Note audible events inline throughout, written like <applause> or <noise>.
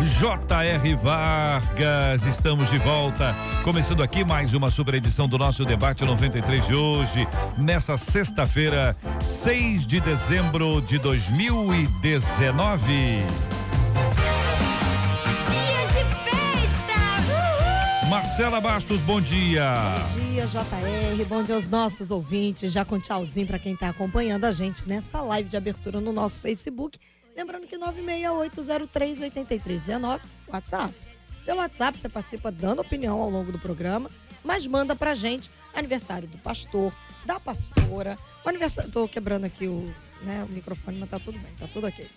J.R. Vargas. Estamos de volta, começando aqui mais uma super edição do nosso debate 93 de hoje, nessa sexta-feira, 6 de dezembro de 2019. Marcela Bastos, bom dia. Bom dia, JR. Bom dia aos nossos ouvintes. Já com tchauzinho para quem está acompanhando a gente nessa live de abertura no nosso Facebook. Lembrando que 968038319, WhatsApp. Pelo WhatsApp você participa dando opinião ao longo do programa, mas manda pra gente aniversário do pastor, da pastora. O aniversário. Tô quebrando aqui o, né, o microfone, mas tá tudo bem, tá tudo ok.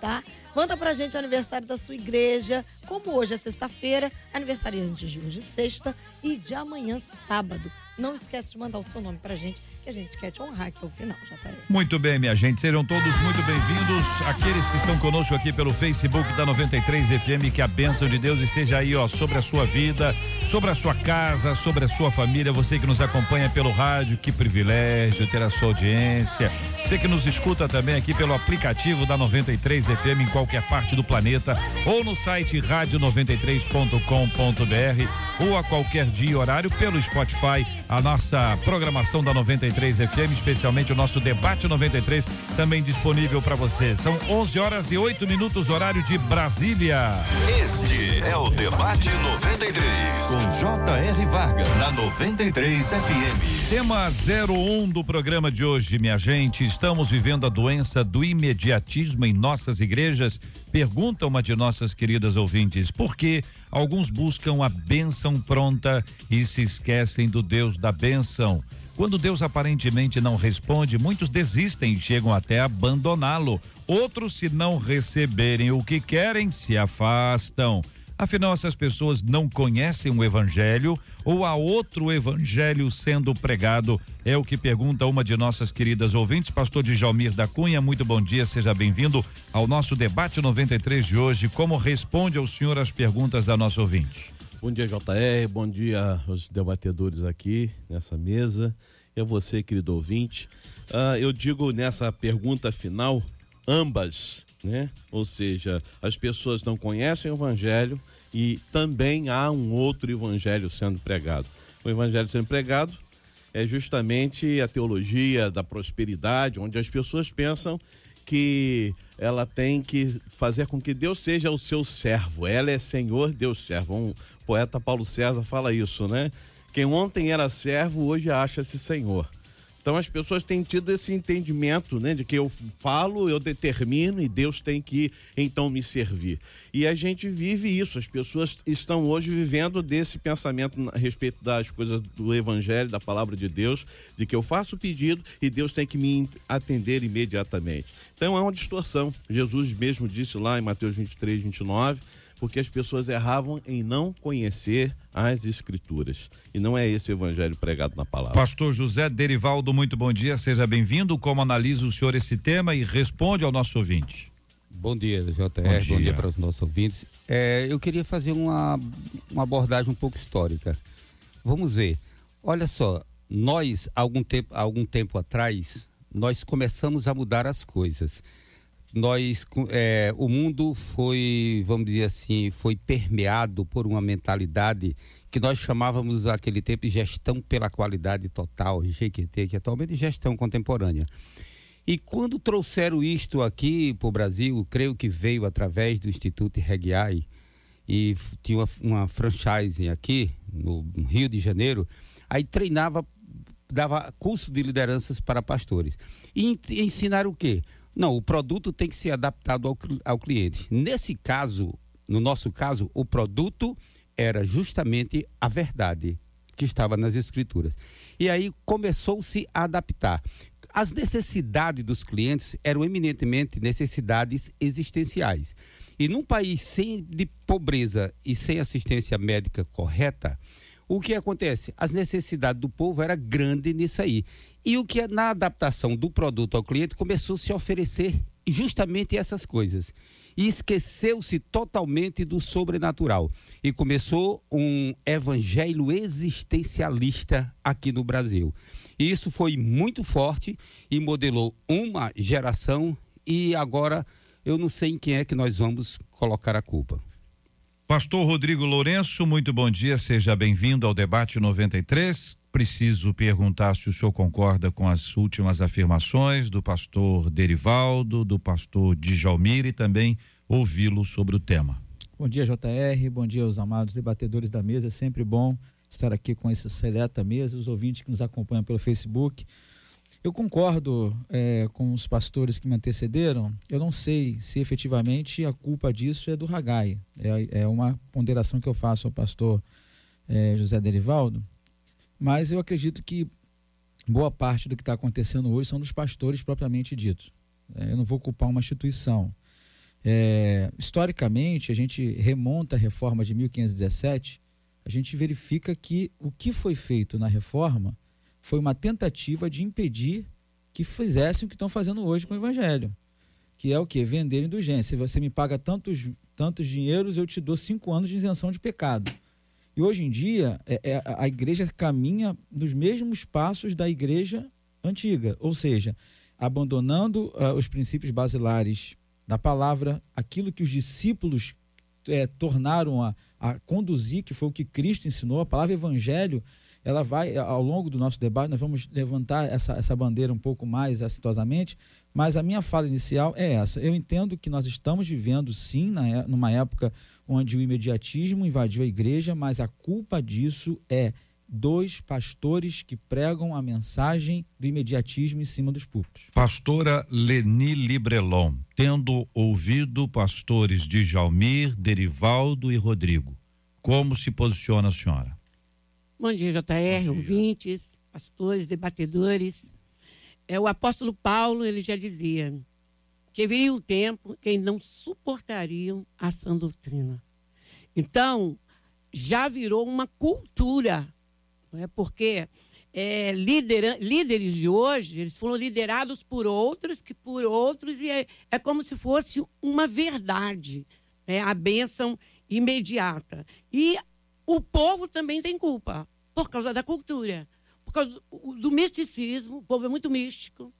Tá? Manda pra gente o aniversário da sua igreja. Como hoje é sexta-feira, aniversariante de hoje, sexta, e de amanhã, sábado. Não esquece de mandar o seu nome pra gente, a gente quer te honrar aqui ao final, já tá aí. Muito bem, minha gente. Sejam todos muito bem-vindos. Aqueles que estão conosco aqui pelo Facebook da 93 FM, que a bênção de Deus esteja aí, ó, sobre a sua vida, sobre a sua casa, sobre a sua família. Você que nos acompanha pelo rádio, que privilégio ter a sua audiência. Você que nos escuta também aqui pelo aplicativo da 93 FM em qualquer parte do planeta, ou no site rádio93.com.br, ou a qualquer dia e horário pelo Spotify a nossa programação da 93 FM, especialmente o nosso debate 93, também disponível para você. São 11 horas e 8 minutos, horário de Brasília. Este é o Debate 93, com J.R. Vargas, na 93 FM. Tema 01 do programa de hoje, minha gente. Estamos vivendo a doença do imediatismo em nossas igrejas? Pergunta uma de nossas queridas ouvintes. Por que alguns buscam a bênção pronta e se esquecem do Deus da bênção? Quando Deus aparentemente não responde, muitos desistem e chegam até abandoná-lo. Outros, se não receberem o que querem, se afastam. Afinal, essas pessoas não conhecem o evangelho ou há outro evangelho sendo pregado? É o que pergunta uma de nossas queridas ouvintes, pastor Djalmir da Cunha. Muito bom dia, seja bem-vindo ao nosso debate 93 de hoje. Como responde ao senhor as perguntas da nossa ouvinte? Bom dia, JR. Bom dia aos debatedores aqui nessa mesa. E a você, querido ouvinte. Uh, eu digo nessa pergunta final, ambas, né? Ou seja, as pessoas não conhecem o evangelho e também há um outro evangelho sendo pregado. O evangelho sendo pregado é justamente a teologia da prosperidade, onde as pessoas pensam que ela tem que fazer com que Deus seja o seu servo. Ela é Senhor, Deus servo. Poeta Paulo César fala isso, né? Quem ontem era servo, hoje acha-se Senhor. Então as pessoas têm tido esse entendimento, né, de que eu falo, eu determino e Deus tem que então me servir. E a gente vive isso. As pessoas estão hoje vivendo desse pensamento a respeito das coisas do evangelho, da palavra de Deus, de que eu faço o pedido e Deus tem que me atender imediatamente. Então é uma distorção. Jesus mesmo disse lá em Mateus 23, 29, porque as pessoas erravam em não conhecer as escrituras. E não é esse o evangelho pregado na palavra. Pastor José Derivaldo, muito bom dia, seja bem-vindo. Como analisa o senhor esse tema e responde ao nosso ouvinte? Bom dia, JR, bom dia, bom dia para os nossos ouvintes. É, eu queria fazer uma, uma abordagem um pouco histórica. Vamos ver. Olha só, nós, algum tempo, algum tempo atrás, nós começamos a mudar as coisas nós é, o mundo foi vamos dizer assim foi permeado por uma mentalidade que nós chamávamos naquele tempo de gestão pela qualidade total GQT que atualmente é gestão contemporânea. E quando trouxeram isto aqui para o Brasil creio que veio através do Instituto Regiai e tinha uma, uma franchise aqui no Rio de Janeiro aí treinava dava curso de lideranças para pastores. E ensinaram o quê não, o produto tem que ser adaptado ao, ao cliente. Nesse caso, no nosso caso, o produto era justamente a verdade que estava nas escrituras. E aí começou-se a adaptar. As necessidades dos clientes eram eminentemente necessidades existenciais. E num país sem de pobreza e sem assistência médica correta, o que acontece? As necessidades do povo era grande nisso aí. E o que é na adaptação do produto ao cliente começou a se oferecer justamente essas coisas. E esqueceu-se totalmente do sobrenatural. E começou um evangelho existencialista aqui no Brasil. E isso foi muito forte e modelou uma geração e agora eu não sei em quem é que nós vamos colocar a culpa. Pastor Rodrigo Lourenço, muito bom dia, seja bem-vindo ao debate 93. Preciso perguntar se o senhor concorda com as últimas afirmações do pastor Derivaldo, do pastor Djalmir e também ouvi-lo sobre o tema. Bom dia, JR, bom dia aos amados debatedores da mesa, é sempre bom estar aqui com essa seleta mesa, os ouvintes que nos acompanham pelo Facebook. Eu concordo é, com os pastores que me antecederam. Eu não sei se efetivamente a culpa disso é do Ragai. É, é uma ponderação que eu faço ao pastor é, José Derivaldo. Mas eu acredito que boa parte do que está acontecendo hoje são dos pastores propriamente ditos. É, eu não vou culpar uma instituição. É, historicamente, a gente remonta a reforma de 1517 a gente verifica que o que foi feito na reforma foi uma tentativa de impedir que fizessem o que estão fazendo hoje com o evangelho. Que é o que? Vender indulgência. Você me paga tantos, tantos dinheiros, eu te dou cinco anos de isenção de pecado. E hoje em dia, é, é, a igreja caminha nos mesmos passos da igreja antiga, ou seja, abandonando uh, os princípios basilares da palavra, aquilo que os discípulos é, tornaram a, a conduzir, que foi o que Cristo ensinou, a palavra evangelho, ela vai, ao longo do nosso debate, nós vamos levantar essa, essa bandeira um pouco mais acitosamente, mas a minha fala inicial é essa. Eu entendo que nós estamos vivendo, sim, na, é, numa época onde o imediatismo invadiu a igreja, mas a culpa disso é dois pastores que pregam a mensagem do imediatismo em cima dos púlpitos. Pastora Leni Librelon, tendo ouvido pastores de Jalmir, Derivaldo e Rodrigo, como se posiciona a senhora? Bom dia, JR, Bom dia. ouvintes, pastores, debatedores. É, o apóstolo Paulo, ele já dizia que viria o tempo que não suportariam a sã doutrina. Então, já virou uma cultura é porque é, líder, líderes de hoje, eles foram liderados por outros, que por outros, e é, é como se fosse uma verdade, né? a bênção imediata. E o povo também tem culpa, por causa da cultura, por causa do, do misticismo, o povo é muito místico,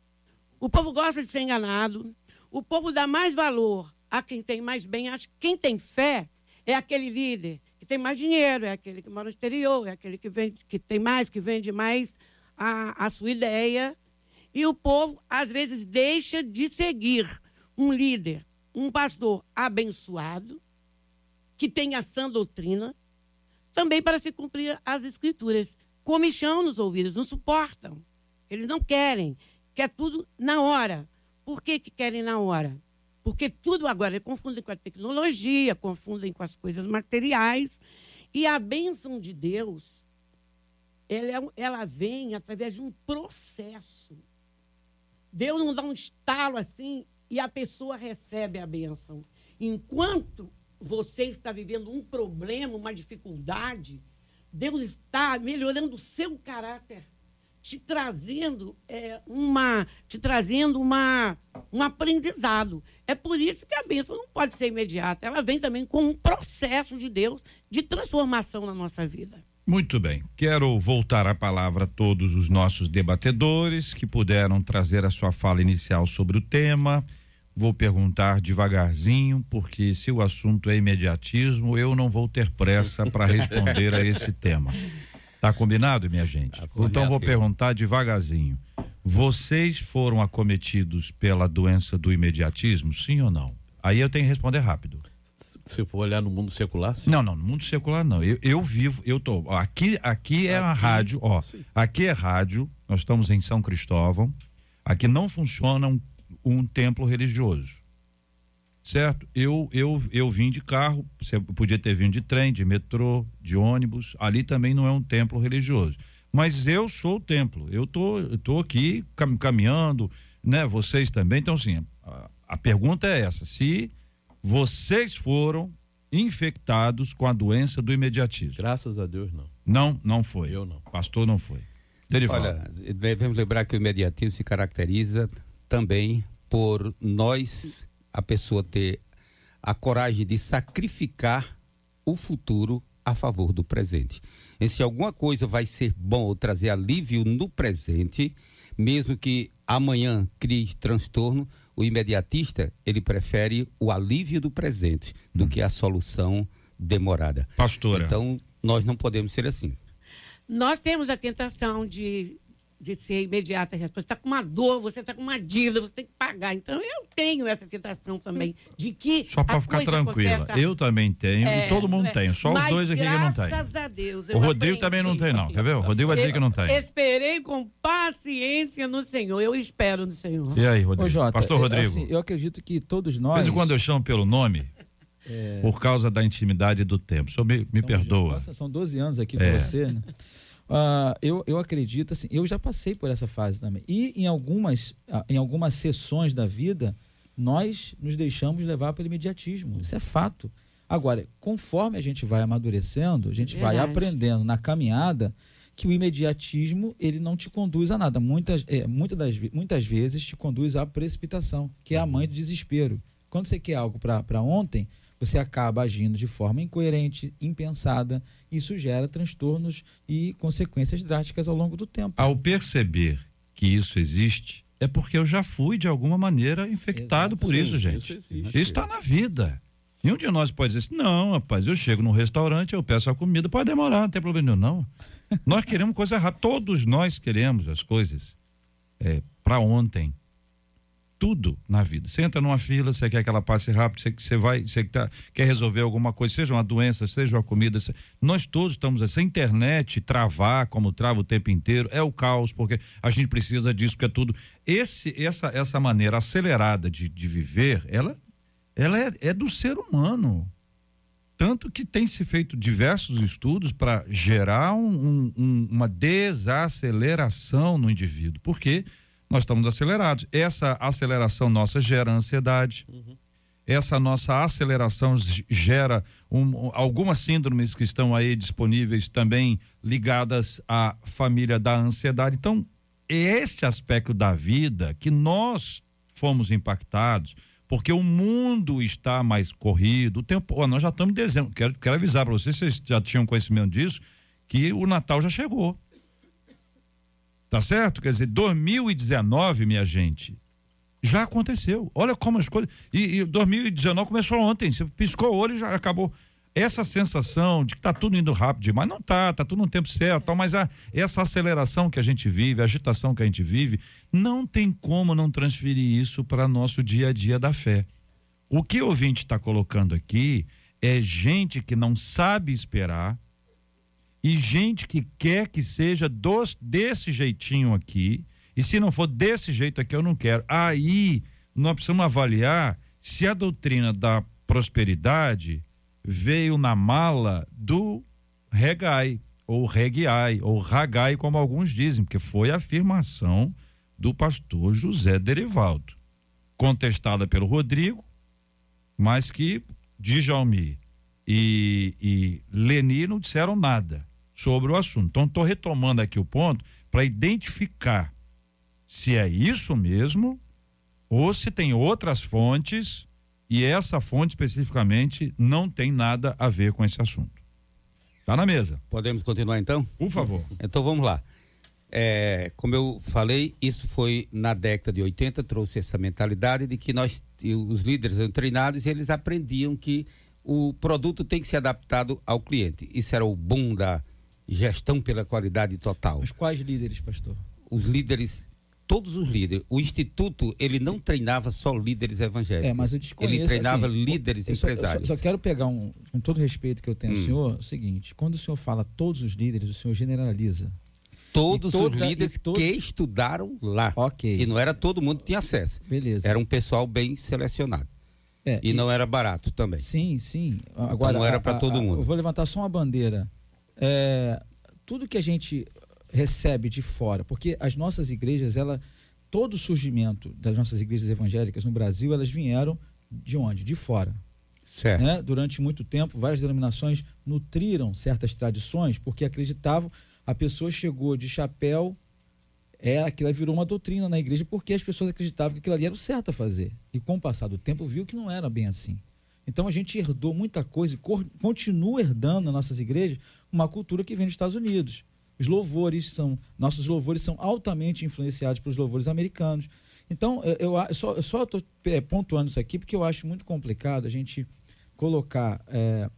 o povo gosta de ser enganado, o povo dá mais valor a quem tem mais bem, acha que quem tem fé é aquele líder tem mais dinheiro, é aquele que mora no exterior, é aquele que, vende, que tem mais, que vende mais a, a sua ideia. E o povo, às vezes, deixa de seguir um líder, um pastor abençoado, que tem a sã doutrina, também para se cumprir as escrituras. Comichão nos ouvidos, não suportam. Eles não querem. Quer tudo na hora. Por que, que querem na hora? Porque tudo agora confundem com a tecnologia, confundem com as coisas materiais e a bênção de Deus, ela, é ela vem através de um processo. Deus não dá um estalo assim e a pessoa recebe a bênção. Enquanto você está vivendo um problema, uma dificuldade, Deus está melhorando o seu caráter te trazendo é, uma te trazendo uma um aprendizado. É por isso que a bênção não pode ser imediata. Ela vem também com um processo de Deus de transformação na nossa vida. Muito bem. Quero voltar a palavra a todos os nossos debatedores que puderam trazer a sua fala inicial sobre o tema. Vou perguntar devagarzinho, porque se o assunto é imediatismo, eu não vou ter pressa para responder a esse tema. <laughs> Tá combinado, minha gente? Tá então vou perguntar devagarzinho. Vocês foram acometidos pela doença do imediatismo, sim ou não? Aí eu tenho que responder rápido. Se for olhar no mundo secular, sim. Não, não, no mundo secular não. Eu, eu vivo, eu tô. Aqui, aqui é aqui, a rádio, ó. Sim. Aqui é rádio, nós estamos em São Cristóvão. Aqui não funciona um, um templo religioso certo? Eu, eu, eu vim de carro, você podia ter vindo de trem, de metrô, de ônibus. Ali também não é um templo religioso. Mas eu sou o templo. Eu tô, eu tô aqui cam, caminhando, né? Vocês também. Então, assim, a, a pergunta é essa: se vocês foram infectados com a doença do imediatismo. Graças a Deus, não. Não, não foi. Eu não. Pastor não foi. Derival. Olha, devemos lembrar que o imediatismo se caracteriza também por nós, a pessoa ter a coragem de sacrificar o futuro a favor do presente. E se alguma coisa vai ser bom ou trazer alívio no presente, mesmo que amanhã crie transtorno, o imediatista ele prefere o alívio do presente do que a solução demorada. Pastora. Então nós não podemos ser assim. Nós temos a tentação de, de ser imediata. Você está com uma dor, você está com uma dívida, você tem que pagar. Então, eu tenho essa tentação também de que. Só para a ficar tranquila. aconteça- Eu também tenho, É, e todo mundo é. tem. Só os Mas dois aqui que não tem. Graças a Deus. O Rodrigo aprendi. também não tem, não. Quer ver? O Rodrigo vai dizer que não tem. Esperei com paciência no Senhor. Eu espero no Senhor. E aí, Ô, Rodrigo? Jota, Pastor é, Rodrigo. assim, eu acredito que todos nós. em quando eu chamo pelo nome, É. por causa da intimidade do tempo. O senhor me, me Então, perdoa. Nossa, são 12 anos aqui É. com você, né? Ah, eu, eu acredito assim, eu já passei por essa fase também. E em algumas, ah, em algumas sessões da vida, nós nos deixamos levar pelo imediatismo. Isso é fato. Agora, conforme a gente vai amadurecendo, a gente vai Verdade. aprendendo na caminhada que o imediatismo ele não te conduz a nada. Muitas, é, muitas, das, muitas vezes te conduz à precipitação, que é a mãe do desespero. Quando você quer algo para ontem, você acaba agindo de forma incoerente, impensada. Isso gera transtornos e consequências drásticas ao longo do tempo. Ao perceber que isso existe, é porque eu já fui, de alguma maneira, infectado por Sim, isso, gente. Isso está na vida. Nenhum de nós pode dizer assim, não, rapaz, eu chego num restaurante, eu peço a comida, pode demorar, não tem problema nenhum, não. nós queremos coisa rápida, todos nós queremos as coisas é, para ontem. Tudo na vida. Você entra numa fila, você quer que ela passe rápido, você, você vai, você tá, quer resolver alguma coisa, seja uma doença, seja uma comida. Nós todos estamos assim. Internet travar, como trava o tempo inteiro, é o caos, porque a gente precisa disso, porque é tudo. Esse, essa, essa maneira acelerada de, de viver, ela, ela é, é do ser humano. Tanto que tem se feito diversos estudos para gerar um- um- um- uma desaceleração no indivíduo, porque nós estamos acelerados. Essa aceleração nossa gera ansiedade. Essa nossa aceleração gera um- algumas síndromes que estão aí disponíveis também ligadas à família da ansiedade. Então, é esse aspecto da vida que nós fomos impactados, porque o mundo está mais corrido. O tempo, ó, nós já estamos em dezembro. Quero, quero avisar para vocês, vocês já tinham conhecimento disso, que o Natal já chegou. Tá certo? Quer dizer, 2019, minha gente, já aconteceu. Olha como as coisas. E, e 2019 começou ontem. Você piscou o olho e já acabou. Essa sensação de que tá tudo indo rápido demais, não tá, tá tudo no tempo certo, mas a, essa aceleração que a gente vive, a agitação que a gente vive, não tem como não transferir isso para nosso dia a dia da fé. O que o ouvinte está colocando aqui é gente que não sabe esperar e gente que quer que seja dos, desse jeitinho aqui. E se não for desse jeito aqui, eu não quero. Aí nós precisamos avaliar se a doutrina da prosperidade veio na mala do regai, ou regiai, ou ragai, como alguns dizem, porque foi a afirmação do pastor José Derivaldo, contestada pelo Rodrigo, mas que Djalmi e, e Leni não disseram nada sobre o assunto. Então, estou retomando aqui o ponto para identificar se é isso mesmo ou se tem outras fontes e essa fonte especificamente não tem nada a ver com esse assunto. Tá na mesa. Podemos continuar então? Por favor. Então vamos lá. É, como eu falei, isso foi na década de 80, trouxe essa mentalidade de que nós, os líderes eram treinados e eles aprendiam que o produto tem que ser adaptado ao cliente. Isso era o boom da gestão pela qualidade total. Os quais líderes, pastor? Os líderes, todos os líderes. O instituto, ele não treinava só líderes evangélicos. É, mas eu desconheço. Ele treinava assim, líderes eu só- eu empresários. Só, só quero pegar um, com todo o respeito que eu tenho ao Hum. senhor, o seguinte: quando o senhor fala todos os líderes, o senhor generaliza. Todos E toda- os líderes e todo- que estudaram lá. Ok. E não era todo mundo que tinha acesso. Beleza. Era um pessoal bem selecionado. É, E não era barato também. Sim, sim. Agora não era a- pra a- todo mundo. Eu vou levantar só uma bandeira. É, tudo que a gente recebe de fora, porque as nossas igrejas, ela, todo o surgimento das nossas igrejas evangélicas no Brasil, elas vieram de onde? De fora. Né? Durante muito tempo, várias denominações nutriram certas tradições porque acreditavam. A pessoa chegou de chapéu, é, aquilo virou uma doutrina na igreja porque as pessoas acreditavam que aquilo ali era o certo a fazer. E com o passar do tempo, viu que não era bem assim. Então a gente herdou muita coisa e continua herdando nas nossas igrejas uma cultura que vem dos Estados Unidos. Os louvores são, nossos louvores são altamente influenciados pelos louvores americanos. Então, eu, eu só, eu só estou é, pontuando isso aqui porque eu acho muito complicado a gente colocar é,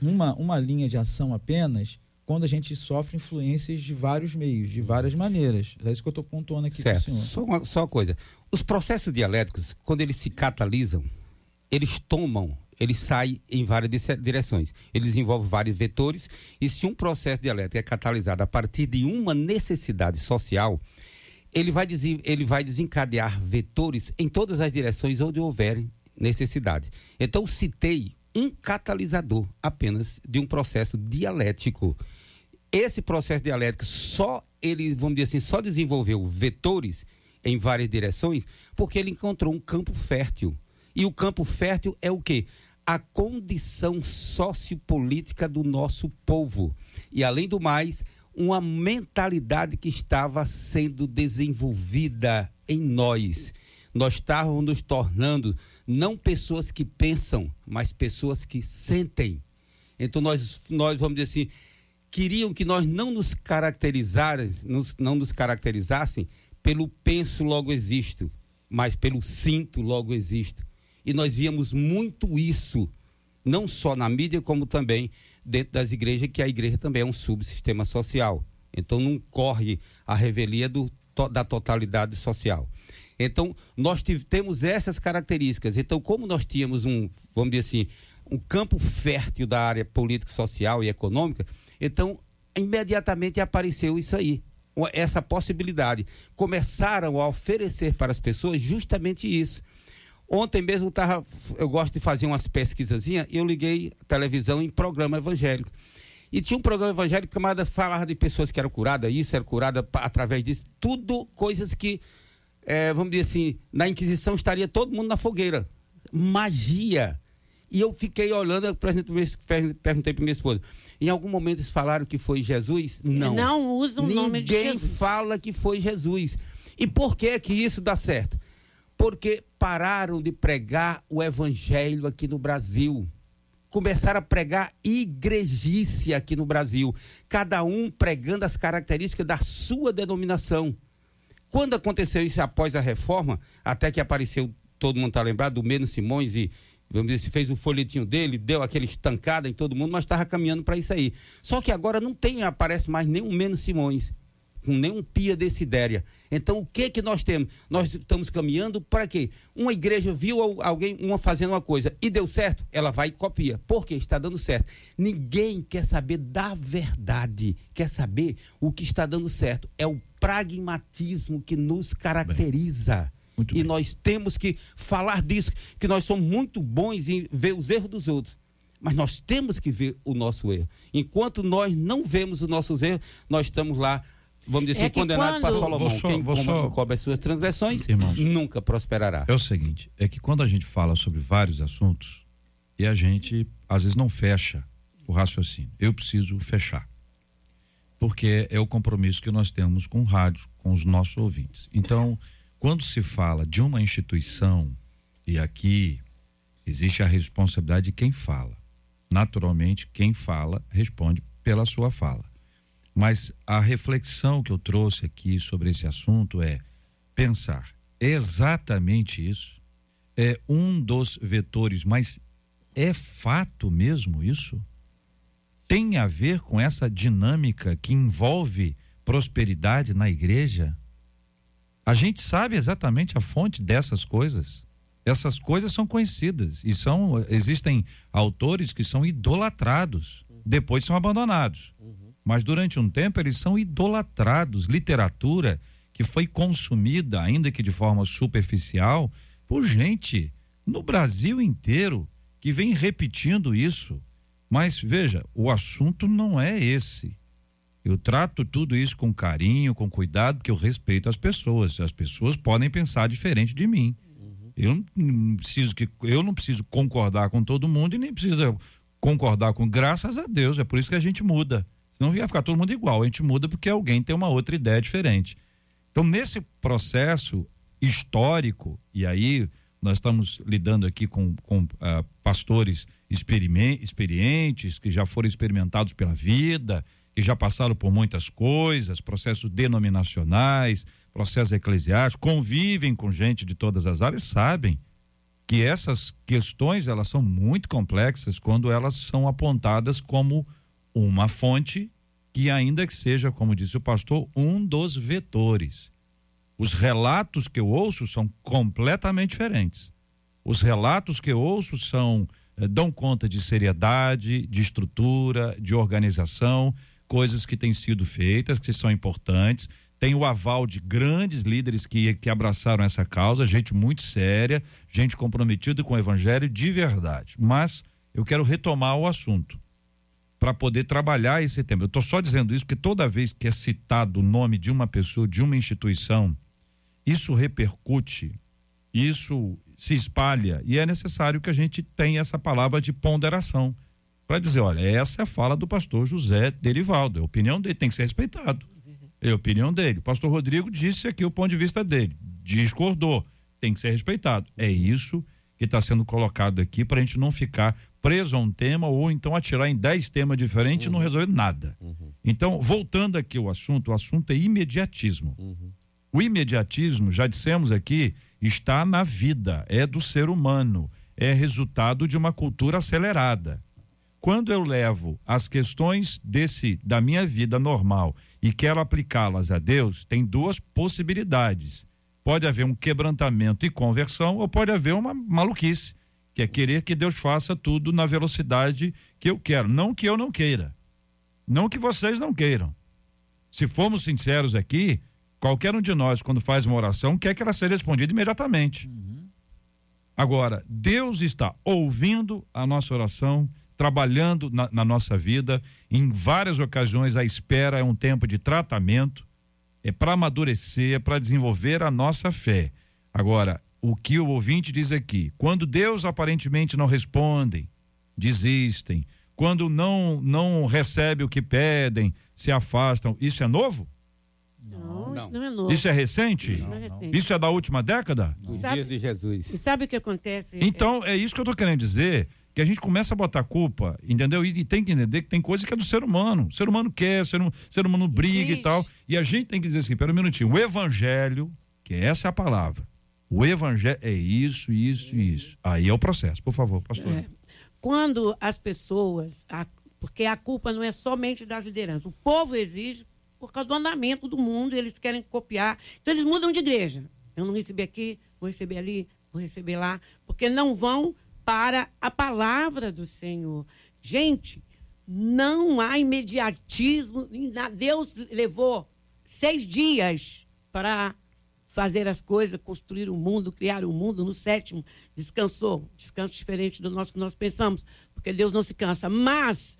uma, uma linha de ação apenas quando a gente sofre influências de vários meios, de várias maneiras. É isso que eu estou pontuando aqui certo. senhor. Só uma, só uma coisa. Os processos dialéticos, quando eles se catalisam, eles tomam, eles saem em várias direções. Eles envolvem vários vetores. E se um processo dialético é catalisado a partir de uma necessidade social, ele vai, ele vai desencadear vetores em todas as direções onde houver necessidade. Então, citei um catalisador apenas de um processo dialético. Esse processo dialético só ele, vamos dizer assim, só desenvolveu vetores em várias direções porque ele encontrou um campo fértil. E o campo fértil é o quê? A condição sociopolítica do nosso povo. E além do mais, uma mentalidade que estava sendo desenvolvida em nós. Nós estávamos nos tornando não pessoas que pensam, mas pessoas que sentem. Então nós, nós vamos dizer assim, queriam que nós não nos caracterizassem, não nos caracterizassem pelo penso logo existo, mas pelo sinto logo existo. E nós víamos muito isso, não só na mídia, como também dentro das igrejas, que a igreja também é um subsistema social. Então não corre a revelia do, da totalidade social. Então nós temos essas características. Então, como nós tínhamos um, vamos dizer assim, um campo fértil da área político, social e econômica, então imediatamente apareceu isso aí, essa possibilidade. Começaram a oferecer para as pessoas justamente isso. Ontem mesmo tava, eu gosto de fazer umas pesquisazinhas e eu liguei a televisão em programa evangélico. E tinha um programa evangélico que camarada falava de pessoas que eram curadas, isso era curada através disso, tudo coisas que, é, vamos dizer assim, na Inquisição estaria todo mundo na fogueira. Magia. E eu fiquei olhando, perguntei para minha esposa, em algum momento eles falaram que foi Jesus? Não. Não usam o nome de Jesus. Ninguém fala que foi Jesus. E por que que isso dá certo? Porque pararam de pregar o evangelho aqui no Brasil. Começaram a pregar igrejice aqui no Brasil, cada um pregando as características da sua denominação. Quando aconteceu isso após a reforma, até que apareceu, todo mundo está lembrado, do Meno Simões e vamos dizer, fez o folhetinho dele, deu aquela estancada em todo mundo, mas estava caminhando para isso aí. Só que agora não tem, aparece mais nenhum Meno Simões com nenhum pia desidéria. Então, o que que nós temos? Nós estamos caminhando para quê? Uma igreja viu alguém uma fazendo uma coisa e deu certo, ela vai e copia. Por quê? Está dando certo. Ninguém quer saber da verdade, quer saber o que está dando certo. É o pragmatismo que nos caracteriza. Bem, e bem. nós temos que falar disso, que nós somos muito bons em ver os erros dos outros mas nós temos que ver o nosso erro. Enquanto nós não vemos os nossos erros, nós estamos lá vamos dizer, é condenado quando... para Solomão. Vou só, Quem só... cobre as suas transgressões Irmãos, nunca prosperará. É o seguinte, é que quando a gente fala sobre vários assuntos e a gente às vezes não fecha o raciocínio. Eu preciso fechar. Porque é o compromisso que nós temos com o rádio, com os nossos ouvintes. Então, quando se fala de uma instituição, e aqui existe a responsabilidade de quem fala. Naturalmente, quem fala responde pela sua fala. Mas a reflexão que eu trouxe aqui sobre esse assunto é pensar exatamente isso. É um dos vetores, mas é fato mesmo isso? Tem a ver com essa dinâmica que envolve prosperidade na igreja? A gente sabe exatamente a fonte dessas coisas. Essas coisas são conhecidas e são existem autores que são idolatrados, depois são abandonados. Uhum mas durante um tempo eles são idolatrados. Literatura que foi consumida, ainda que de forma superficial, por gente no Brasil inteiro que vem repetindo isso. Mas veja, o assunto não é esse. Eu trato tudo isso com carinho, com cuidado, porque eu respeito as pessoas. As pessoas podem pensar diferente de mim. Eu não preciso que eu não preciso concordar com todo mundo e nem preciso concordar com graças a Deus. É por isso que a gente muda. Senão ia ficar todo mundo igual. A gente muda porque alguém tem uma outra ideia diferente. Então, nesse processo histórico, e aí nós estamos lidando aqui com, com uh, pastores experientes, que já foram experimentados pela vida, que já passaram por muitas coisas, processos denominacionais, processos eclesiásticos, convivem com gente de todas as áreas, sabem que essas questões elas são muito complexas quando elas são apontadas como uma fonte que ainda que seja, como disse o pastor, um dos vetores. Os relatos que eu ouço são completamente diferentes. Os relatos que eu ouço são eh, dão conta de seriedade, de estrutura, de organização, coisas que têm sido feitas, que são importantes. Tem o aval de grandes líderes que, que abraçaram essa causa, gente muito séria, gente comprometida com o evangelho de verdade. Mas eu quero retomar o assunto para poder trabalhar esse tema. Eu estou só dizendo isso porque toda vez que é citado o nome de uma pessoa, de uma instituição, isso repercute, isso se espalha e é necessário que a gente tenha essa palavra de ponderação para dizer, olha, essa é a fala do pastor José Derivaldo, a opinião dele tem que ser respeitado. É a opinião dele. O pastor Rodrigo disse aqui o ponto de vista dele, discordou, tem que ser respeitado. É isso que está sendo colocado aqui para a gente não ficar preso a um tema ou então atirar em dez temas diferentes uhum. e não uhum. resolver nada. Uhum. Então, voltando aqui ao assunto, o assunto é imediatismo. Uhum. O imediatismo, já dissemos aqui, está na vida, é do ser humano, é resultado de uma cultura acelerada quando eu levo as questões desse da minha vida normal e quero aplicá-las a Deus, tem duas possibilidades. Pode haver um quebrantamento e conversão, ou pode haver uma maluquice, que é querer que Deus faça tudo na velocidade que eu quero, não que eu não queira. Não que vocês não queiram. Se formos sinceros aqui, qualquer um de nós, quando faz uma oração, quer que ela seja respondida imediatamente. Uhum. Agora, Deus está ouvindo a nossa oração, trabalhando na, na nossa vida. Em várias ocasiões, a espera é um tempo de tratamento, é para amadurecer, é para desenvolver a nossa fé. Agora, o que o ouvinte diz aqui, quando Deus aparentemente não respondem, desistem, quando não não recebe o que pedem, se afastam, isso é novo? Não, não. isso não é novo. Isso é recente? Isso, não, é, recente. isso é da última década? Do dia de Jesus. E sabe o que acontece? Então, é isso que eu estou querendo dizer que a gente começa a botar culpa, entendeu? E, e, tem que entender que tem coisa que é do ser humano. O ser humano quer, o ser, ser humano briga Existe. e tal. E a gente tem que dizer assim, pera um minutinho, o evangelho, que essa é a palavra, o evangelho é isso, isso e isso. Aí é o processo, por favor, pastor. É. Quando as pessoas, a, porque a culpa não é somente das lideranças, o povo exige por causa do andamento do mundo, eles querem copiar. Então eles mudam de igreja. Eu não recebi aqui, vou receber ali, vou receber lá, porque não vão para a palavra do Senhor. Gente, não há imediatismo. Deus levou seis dias para fazer as coisas, construir o mundo, criar o mundo. No sétimo, descansou. Descanso diferente do nosso que nós pensamos, porque Deus não se cansa. Mas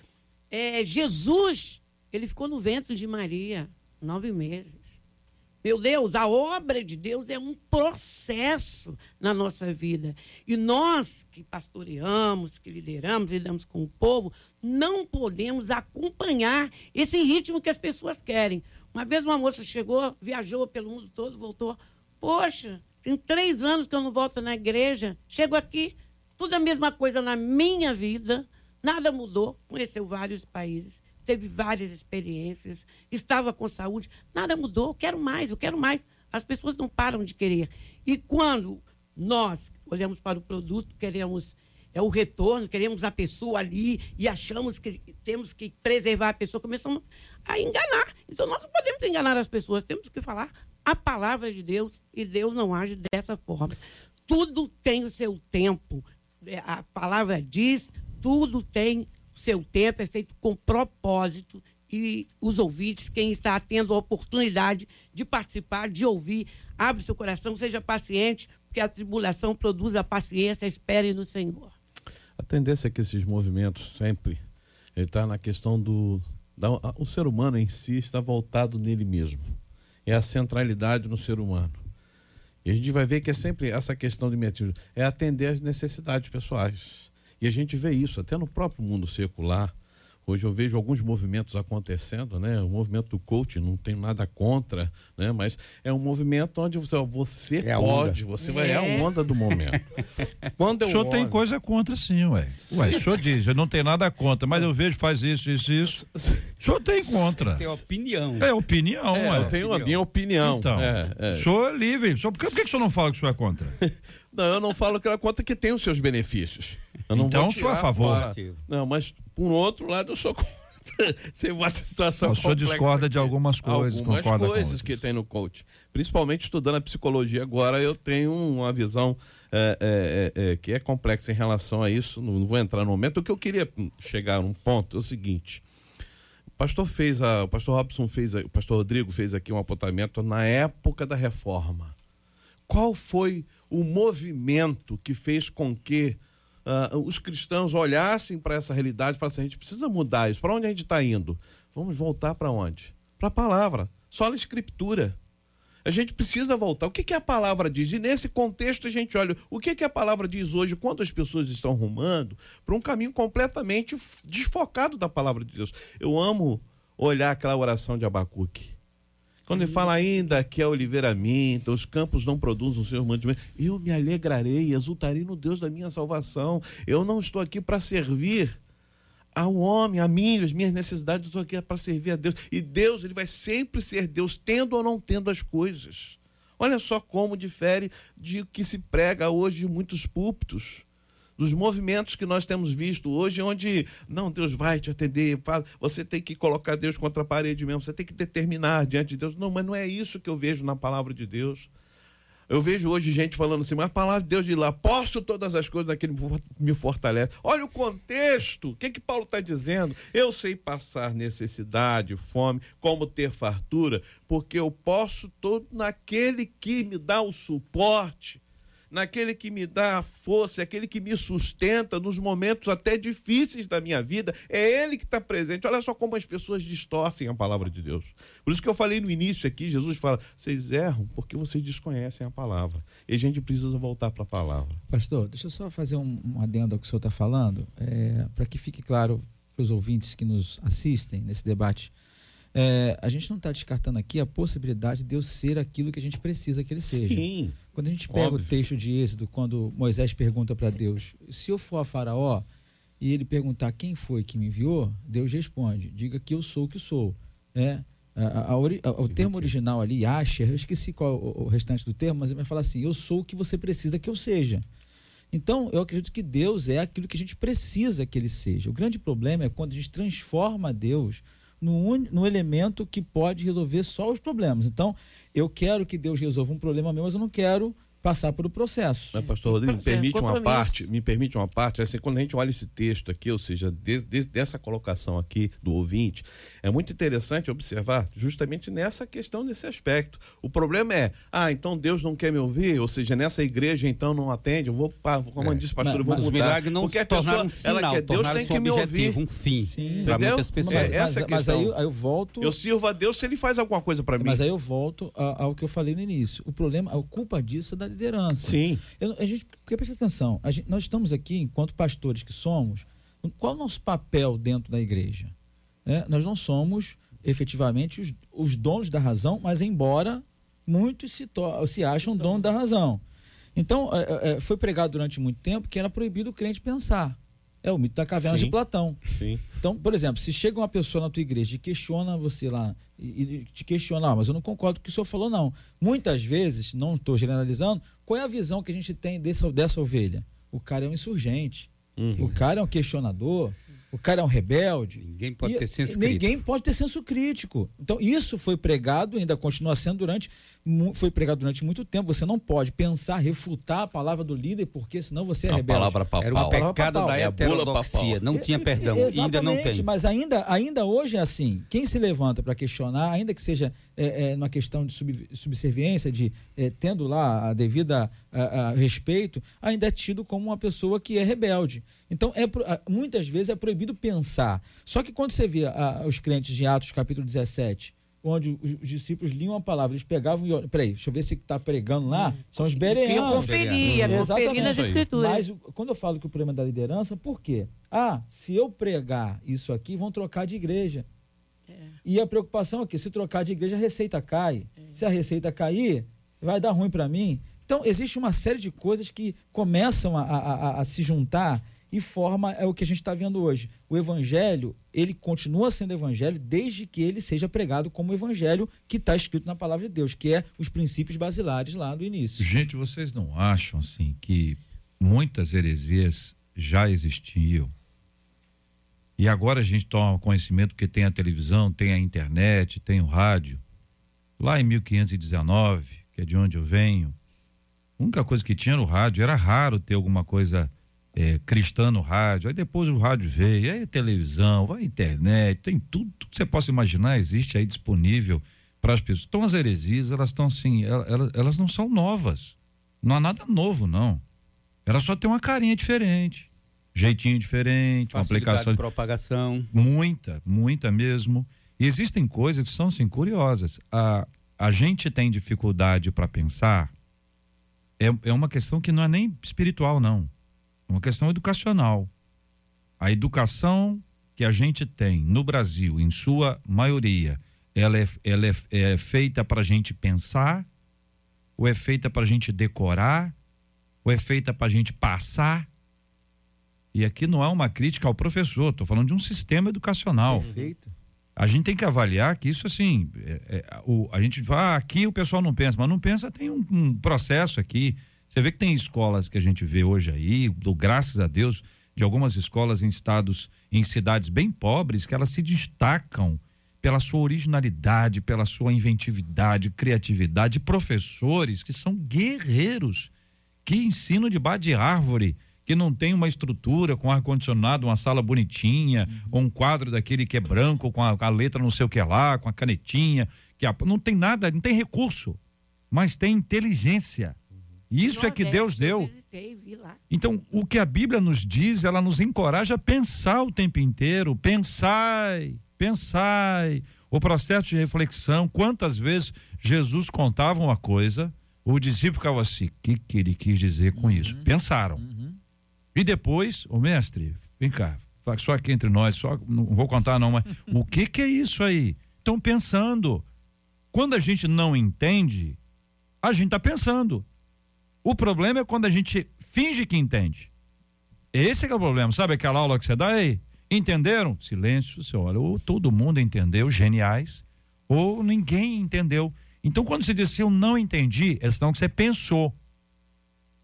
é, Jesus, ele ficou no ventre de Maria nove meses. Meu Deus, a obra de Deus é um processo na nossa vida. E nós que pastoreamos, que lideramos, lidamos com o povo, não podemos acompanhar esse ritmo que as pessoas querem. Uma vez uma moça chegou, viajou pelo mundo todo, voltou. Poxa, tem três anos que eu não volto na igreja. Chego aqui, tudo a mesma coisa na minha vida, nada mudou. Conheceu vários países teve várias experiências, estava com saúde, nada mudou, eu quero mais, eu quero mais. As pessoas não param de querer. E quando nós olhamos para o produto, queremos é o retorno, queremos a pessoa ali e achamos que temos que preservar a pessoa, começamos a enganar. Então nós não podemos enganar as pessoas, temos que falar a palavra de Deus e Deus não age dessa forma. Tudo tem o seu tempo. É, a palavra diz, tudo tem seu tempo é feito com propósito e os ouvintes, quem está tendo a oportunidade de participar, de ouvir, abre seu coração, seja paciente, porque a tribulação produz a paciência, espere no Senhor. A tendência é que esses movimentos sempre está na questão do o ser humano em si está voltado nele mesmo. É a centralidade no ser humano. E a gente vai ver que é sempre essa questão de imediatismo, é atender às necessidades pessoais. E a gente vê isso até no próprio mundo secular. Hoje eu vejo alguns movimentos acontecendo, né? O movimento do coaching, não tenho nada contra, né? Mas é um movimento onde você, você É pode, você vai, é a onda do momento. <laughs> Quando O eu senhor tem olho- coisa contra sim, ué. Ué, o senhor diz, eu não tenho nada contra, mas eu vejo faz isso, isso, isso. O senhor tem contra. Tem opinião. É opinião, É, ué. eu tenho a minha opinião. Então, É, é. o senhor é livre. O senhor- Por que, por que o senhor não fala que o senhor é contra? <laughs> Não, eu não falo que ela conta que tem os seus benefícios. Eu não Então, vou o senhor é a favor. fora. Não, mas por outro lado eu sou contra. <laughs> Você bota a situação O senhor discorda de algumas coisas, Algumas concorda com coisas outras. que tem no coach. Principalmente estudando a psicologia agora, eu tenho uma visão é, é, é, é, que é complexa em relação a isso. Não, vou entrar no momento. O que eu queria chegar num ponto é o seguinte. O pastor fez a, o pastor Robson fez, a- o pastor Rodrigo fez aqui um apontamento na época da reforma. Qual foi o movimento que fez com que ah, os cristãos olhassem para essa realidade e falassem: a gente precisa mudar isso. Para onde a gente está indo? Vamos voltar para onde? Para a palavra. Só na escritura. A gente precisa voltar. O que, que a palavra diz? E nesse contexto a gente olha o que, que a palavra diz hoje quando as pessoas estão rumando para um caminho completamente desfocado da palavra de Deus. Eu amo olhar aquela oração de Abacuque. Quando ele fala ainda que a oliveira minta, os campos não produzem os seus mantimentos, eu me alegrarei exultarei no Deus da minha salvação. Eu não estou aqui para servir ao homem, a mim, as minhas necessidades, eu estou aqui para servir a Deus. E Deus, ele vai sempre ser Deus, tendo ou não tendo as coisas. Olha só como difere de o que se prega hoje em muitos púlpitos dos movimentos que nós temos visto hoje, onde não, Deus vai te atender, você tem que colocar Deus contra a parede mesmo, você tem que determinar diante de Deus. Não, mas não é isso que eu vejo na palavra de Deus. Eu vejo hoje gente falando assim, mas a palavra de Deus diz lá, posso todas as coisas naquele que me fortalece. Olha o contexto, o que que Paulo está dizendo? Eu sei passar necessidade, fome, como ter fartura, porque eu posso todo naquele que me dá o suporte naquele que me dá a força, aquele que me sustenta nos momentos até difíceis da minha vida, é ele que está presente. Olha só como as pessoas distorcem a palavra de Deus. Por isso que eu falei no início aqui, Jesus fala: vocês erram porque vocês desconhecem a palavra. E a gente precisa voltar para a palavra. Pastor, deixa eu só fazer um, um adendo ao que o senhor está falando, é, para que fique claro para os ouvintes que nos assistem nesse debate. É, a gente não está descartando aqui a possibilidade de Deus ser aquilo que a gente precisa que ele seja. Sim. Quando a gente pega Óbvio. o texto de Êxodo, quando Moisés pergunta para Deus: se eu for a Faraó e ele perguntar quem foi que me enviou, Deus responde: diga que eu sou o que sou. É, a- a a- o termo original ali, Asher, eu esqueci qual o, o restante do termo, mas ele vai falar assim: eu sou o que você precisa que eu seja. Então, eu acredito que Deus é aquilo que a gente precisa que ele seja. O grande problema é quando a gente transforma Deus no, no elemento que pode resolver só os problemas. Então, eu quero que Deus resolva um problema meu, mas eu não quero passar por o processo. Mas, pastor Rodrigo, me é, permite uma parte, me permite uma parte, assim, quando a gente olha esse texto aqui, ou seja, des- des- dessa colocação aqui do ouvinte, é muito interessante observar justamente nessa questão, nesse aspecto. O problema é, ah, então Deus não quer me ouvir, ou seja, nessa igreja então não atende, eu vou, como É. disse o pastor, eu Mas- vou mas Os mudar. não porque se a pessoa, um sinal, ela quer, Deus tem que me ouvir. um fim Sim. Entendeu? muitas pessoas. Mas, É, essa mas- a mas aí, questão. aí eu volto. Eu sirvo a Deus se ele faz alguma coisa para mim. Mas aí eu volto ao que eu falei no início. O problema, a culpa disso é da liderança. Sim. Eu- a gente, porque presta atenção, gente- nós estamos aqui, enquanto pastores que somos, qual é o nosso papel dentro da igreja? É, nós não somos efetivamente os, os donos da razão, mas embora muitos se, se acham donos da razão. Então, é, é, foi pregado durante muito tempo que era proibido o crente pensar. É o mito da caverna Sim. de Platão. Sim. Então, por exemplo, se chega uma pessoa na tua igreja e questiona você lá, e, e te questiona, ah, mas eu não concordo com o que o senhor falou, não. Muitas vezes, não estou generalizando, qual é a visão que a gente tem dessa, dessa ovelha? O cara é um insurgente, o cara é um questionador, o cara é um rebelde. Ninguém pode E- ter senso crítico. Ninguém pode ter senso crítico. Então, isso foi pregado, ainda continua sendo durante. Foi pregado durante muito tempo. Você não pode pensar, refutar a palavra do líder, porque senão você é A rebelde. palavra papal. Era pecado papal. da É a bula heterodoxia. papal. Não tinha perdão. E <laughs> ainda não tem. Mas ainda, ainda hoje é assim. Quem se levanta para questionar, ainda que seja é, é, uma questão de sub- subserviência, de é, tendo lá a devida a- a respeito, ainda é tido como uma pessoa que é rebelde. Então, é, muitas vezes é proibido pensar. Só que quando você vê a- os crentes de Atos capítulo 17, onde os, os discípulos liam a palavra, eles pegavam e peraí, deixa eu ver se está pregando lá, são os bereanos. Eu conferia, conferia nas escrituras. Mas quando eu falo que o problema da liderança, por quê? Ah, se eu pregar isso aqui, vão trocar de igreja. E a preocupação é que se trocar de igreja, a receita cai. Se a receita cair, vai dar ruim para mim. Então, existe uma série de coisas que começam a, a, a, a se juntar e forma é o que a gente está vendo hoje. O evangelho, ele continua sendo evangelho desde que ele seja pregado como evangelho que está escrito na palavra de Deus, que é os princípios basilares lá do início. Gente, vocês não acham assim que muitas heresias já existiam? E agora a gente toma conhecimento que tem a televisão, tem a internet, tem o rádio. Lá em 1519, que é de onde eu venho, a única coisa que tinha no rádio era raro ter alguma coisa é, cristã no rádio, aí depois o rádio veio, aí a televisão, a internet, tem tudo, tudo que você possa imaginar existe aí disponível para as pessoas. Então as heresias, elas estão assim, elas, elas não são novas. Não há nada novo, não. Elas só têm uma carinha diferente, jeitinho diferente, Facilidade uma aplicação. De propagação. Muita, muita mesmo. E existem coisas que são assim curiosas. A, a gente tem dificuldade para pensar. É, é uma questão que não é nem espiritual, não uma questão educacional. A educação que a gente tem no Brasil, em sua maioria, ela é, ela é, é feita para a gente pensar, ou é feita para a gente decorar, ou é feita para a gente passar. E aqui não é uma crítica ao professor, estou falando de um sistema educacional. Perfeito. A gente tem que avaliar que isso assim, é, é, o, a gente vai, ah, aqui o pessoal não pensa, mas não pensa, tem um, um processo aqui você vê que tem escolas que a gente vê hoje aí, do graças a Deus, de algumas escolas em estados, em cidades bem pobres, que elas se destacam pela sua originalidade, pela sua inventividade, criatividade, professores que são guerreiros, que ensinam debaixo de árvore, que não tem uma estrutura com ar-condicionado, uma sala bonitinha, uhum. ou um quadro daquele que é branco, com a, a, letra não sei o que lá, com a canetinha, que a, não tem nada, não tem recurso, mas tem inteligência. Isso é que Deus deu. Então, o que a Bíblia nos diz, ela nos encoraja a pensar o tempo inteiro. Pensai, pensai. O processo de reflexão. Quantas vezes Jesus contava uma coisa, o discípulo ficava assim: o que, que ele quis dizer com uhum. isso? Pensaram. E depois, o mestre, vem cá, só aqui entre nós, só não vou contar não, mas o que que é isso aí? Estão pensando. Quando a gente não entende, a gente está pensando. O problema é quando a gente finge que entende. Esse é, o problema. Sabe aquela aula que você dá aí? Entenderam? Silêncio, você olha, ou todo mundo entendeu, geniais, ou ninguém entendeu. Então, quando você diz eu não entendi, é sinal que você pensou.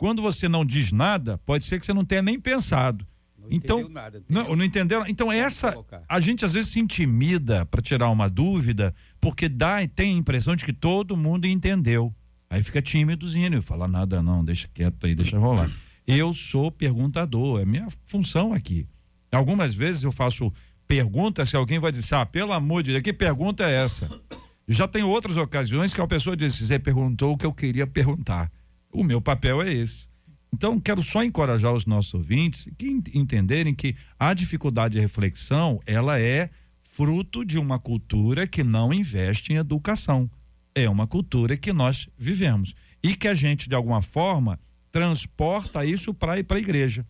Quando você não diz nada, pode ser que você não tenha nem pensado. Não então, nada, não, não entendeu? Então, essa. A gente às vezes se intimida para tirar uma dúvida, porque dá, tem a impressão de que todo mundo entendeu. Aí fica tímidozinho, não fala nada não, deixa quieto aí, deixa rolar. Eu sou perguntador, é minha função aqui. Algumas vezes eu faço perguntas que alguém vai dizer, ah, pelo amor de Deus, que pergunta é essa? Já tem outras ocasiões que a pessoa disse, você perguntou o que eu queria perguntar. O meu papel é esse. Então, quero só encorajar os nossos ouvintes que entenderem que a dificuldade de reflexão, ela é fruto de uma cultura que não investe em educação é uma cultura que nós vivemos e que a gente, de alguma forma, transporta isso para ir para a igreja.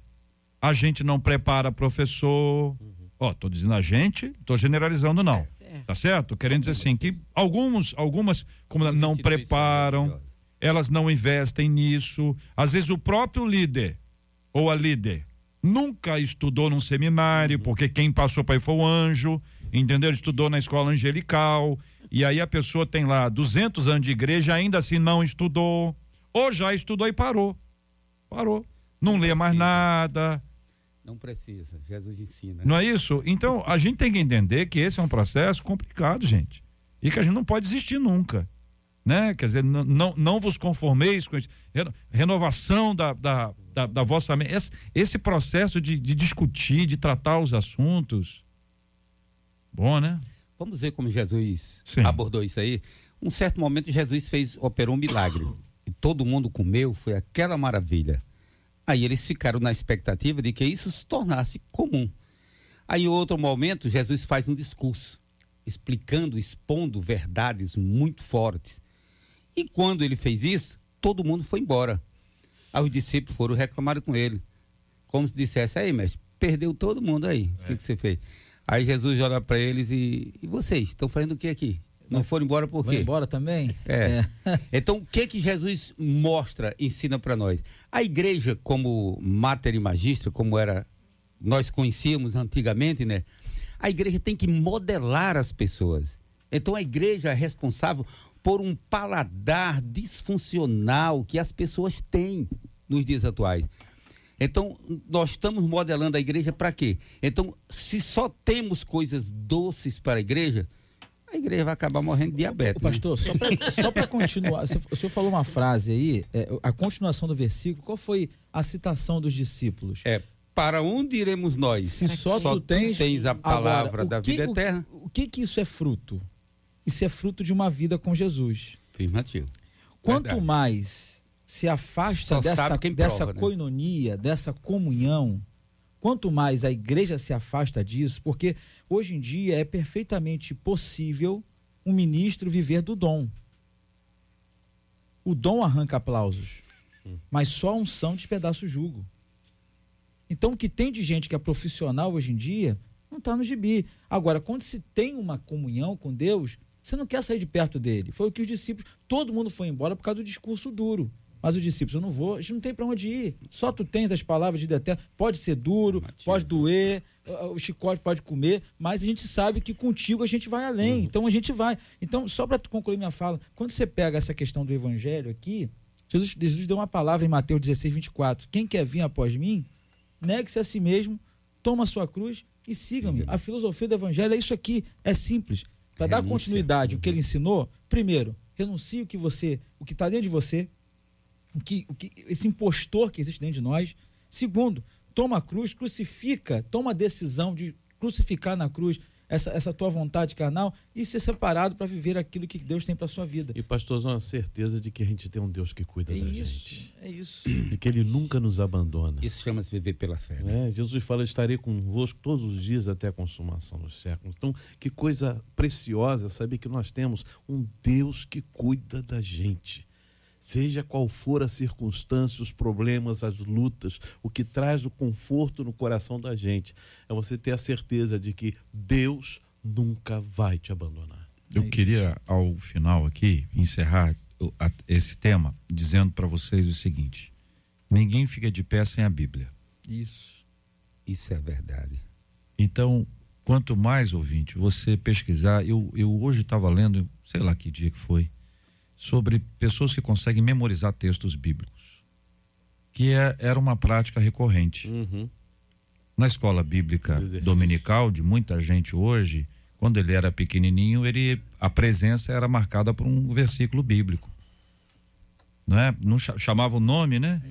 A gente não prepara professor. Ó, oh, tô dizendo a gente, tô generalizando não. É, Tá certo? Querendo dizer assim que alguns, algumas como não preparam, elas não investem nisso. Às vezes o próprio líder ou a líder nunca estudou num seminário, uhum. porque quem passou para aí foi o anjo, entendeu? Estudou na escola angelical e aí a pessoa tem lá 200 anos de igreja, ainda assim não estudou, ou já estudou e parou. Parou. Não, não lê mais nada. Não precisa, Jesus ensina. Não é isso? Então, a gente tem que entender que esse é um processo complicado, gente. E que a gente não pode desistir nunca. Né? Quer dizer, não, não vos conformeis com isso. Renovação da, da, da, da vossa mente. Esse, esse processo de, de discutir, de tratar os assuntos. Bom, né? Vamos ver como Jesus Sim. abordou isso aí. Um certo momento Jesus fez, operou um milagre. E todo mundo comeu, foi aquela maravilha. Aí eles ficaram na expectativa de que isso se tornasse comum. Aí em outro momento Jesus faz um discurso. explicando, expondo verdades muito fortes. E quando ele fez isso, todo mundo foi embora. Aí os discípulos foram reclamar com ele. Como se dissesse, aí, mestre, perdeu todo mundo aí. O que, que você fez? Aí Jesus olha para eles e, e vocês estão fazendo o que aqui? Não foram embora por quê? Vai embora também? É. <laughs> Então, o que que Jesus mostra, ensina para nós? A igreja, como mater e magistra, como era nós conhecíamos antigamente, né? A igreja tem que modelar as pessoas. Então, a igreja é responsável por um paladar disfuncional que as pessoas têm nos dias atuais. Então, nós estamos modelando a igreja para quê? Então, se só temos coisas doces para a igreja, a igreja vai acabar morrendo de diabetes. Ô, pastor, né? só para continuar, o senhor falou uma frase aí, é, a continuação do versículo, qual foi a citação dos discípulos? É, para onde iremos nós? Se só, só tu tens, tens a palavra agora, da que, vida eterna. O, o, que que isso é fruto? Isso é fruto de uma vida com Jesus. Afirmativo. Quanto Verdade. mais se afasta Só dessa, dessa prova, né? coinonia, dessa comunhão, quanto mais a igreja se afasta disso, porque hoje em dia é perfeitamente possível um ministro viver do dom. O dom arranca aplausos, mas só a unção despedaça o jugo. Então, o que tem de gente que é profissional hoje em dia não está no gibi. Agora, quando se tem uma comunhão com Deus, você não quer sair de perto dele. Foi o que os discípulos. Todo mundo foi embora por causa do discurso duro. Mas os discípulos, eu não vou, a gente não tem para onde ir. Só tu tens as palavras de determinação. Pode ser duro, Matias. pode doer, o chicote pode comer, mas a gente sabe que contigo a gente vai além. Uhum. Então a gente vai. Então, só para concluir minha fala, quando você pega essa questão do evangelho aqui, Jesus, Jesus deu uma palavra em Mateus 16, 24. Quem quer vir após mim, negue-se a si mesmo, toma a sua cruz e siga-me. A filosofia do evangelho é isso aqui, é simples. Para dar continuidade, o que ele ensinou, primeiro, renuncie o que você, o que está dentro de você, o que, o que, esse impostor que existe dentro de nós. Segundo, toma a cruz, crucifica, toma a decisão de crucificar na cruz essa, essa tua vontade carnal e ser separado para viver aquilo que Deus tem para sua vida. E pastorzão, a certeza de que a gente tem um Deus que cuida É da isso, gente. é isso. De que ele nunca nos abandona. Isso chama-se viver pela fé. Né? É, Jesus fala: estarei convosco todos os dias até a consumação dos séculos. Então, que coisa preciosa saber que nós temos um Deus que cuida da gente. Seja qual for a circunstância, os problemas, as lutas, o que traz o conforto no coração da gente é você ter a certeza de que Deus nunca vai te abandonar. Eu É queria, ao final aqui, encerrar esse tema dizendo para vocês o seguinte: ninguém fica de pé sem a Bíblia. Isso. Isso é verdade. Então, quanto mais ouvinte você pesquisar, eu, eu hoje estava lendo, sei lá que dia que foi, sobre pessoas que conseguem memorizar textos bíblicos, que é, era uma prática recorrente. Uhum. Na escola bíblica dominical de muita gente hoje, quando ele era pequenininho, ele a presença era marcada por um versículo bíblico. Não é? Não cha- chamava o nome, né?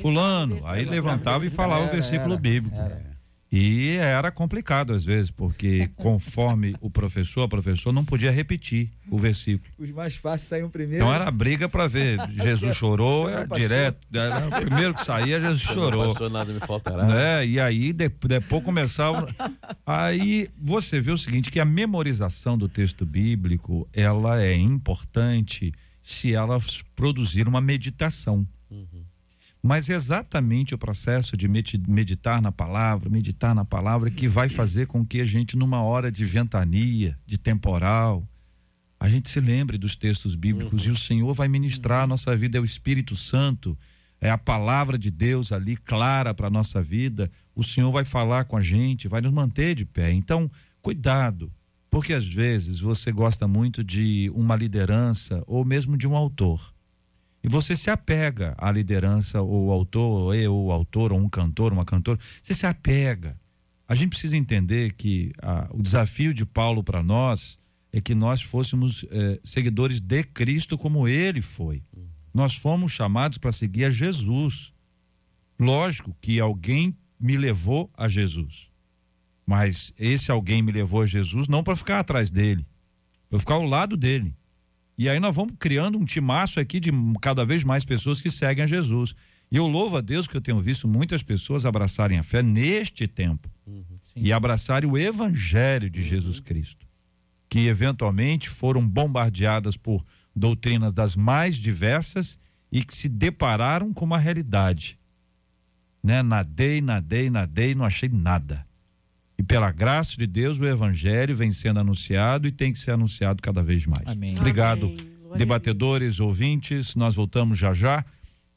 Fulano, aí levantava e falava o Era, versículo era, bíblico. era. E era complicado às vezes, porque conforme o professor, a professora não podia repetir o versículo. Os mais fáceis saíam primeiro. Então era briga para ver. Jesus chorou, não é direto. Era o primeiro que saía, Jesus chorou. Pastor, nada me faltará. Né? E aí de- depois começava. aí você vê o seguinte: que a memorização do texto bíblico ela é importante se ela produzir uma meditação. Mas é exatamente o processo de meditar na palavra, meditar na palavra, que vai fazer com que a gente, numa hora de ventania, de temporal, a gente se lembre dos textos bíblicos e o Senhor vai ministrar a nossa vida, é o Espírito Santo, é a palavra de Deus ali clara para a nossa vida. O Senhor vai falar com a gente, vai nos manter de pé. Então, cuidado, porque às vezes você gosta muito de uma liderança ou mesmo de um autor. E você se apega à liderança, ou ao autor, ou o autor, ou um cantor, uma cantora. Você se apega. A gente precisa entender que ah, o desafio de Paulo para nós é que nós fôssemos eh, seguidores de Cristo como ele foi. Nós fomos chamados para seguir a Jesus. Lógico que alguém me levou a Jesus. Mas esse alguém me levou a Jesus não para ficar atrás dele, para ficar ao lado dele. E aí nós vamos criando um timaço aqui de cada vez mais pessoas que seguem a Jesus. E eu louvo a Deus que eu tenho visto muitas pessoas abraçarem a fé neste tempo Sim. e abraçarem o evangelho de Jesus Cristo. que eventualmente foram bombardeadas por doutrinas das mais diversas e que se depararam com uma realidade. Né? Nadei, nadei, nadei, não achei nada. E pela graça de Deus, o evangelho vem sendo anunciado e tem que ser anunciado cada vez mais. Amém. Obrigado, Amém. Debatedores, ouvintes. Nós voltamos já já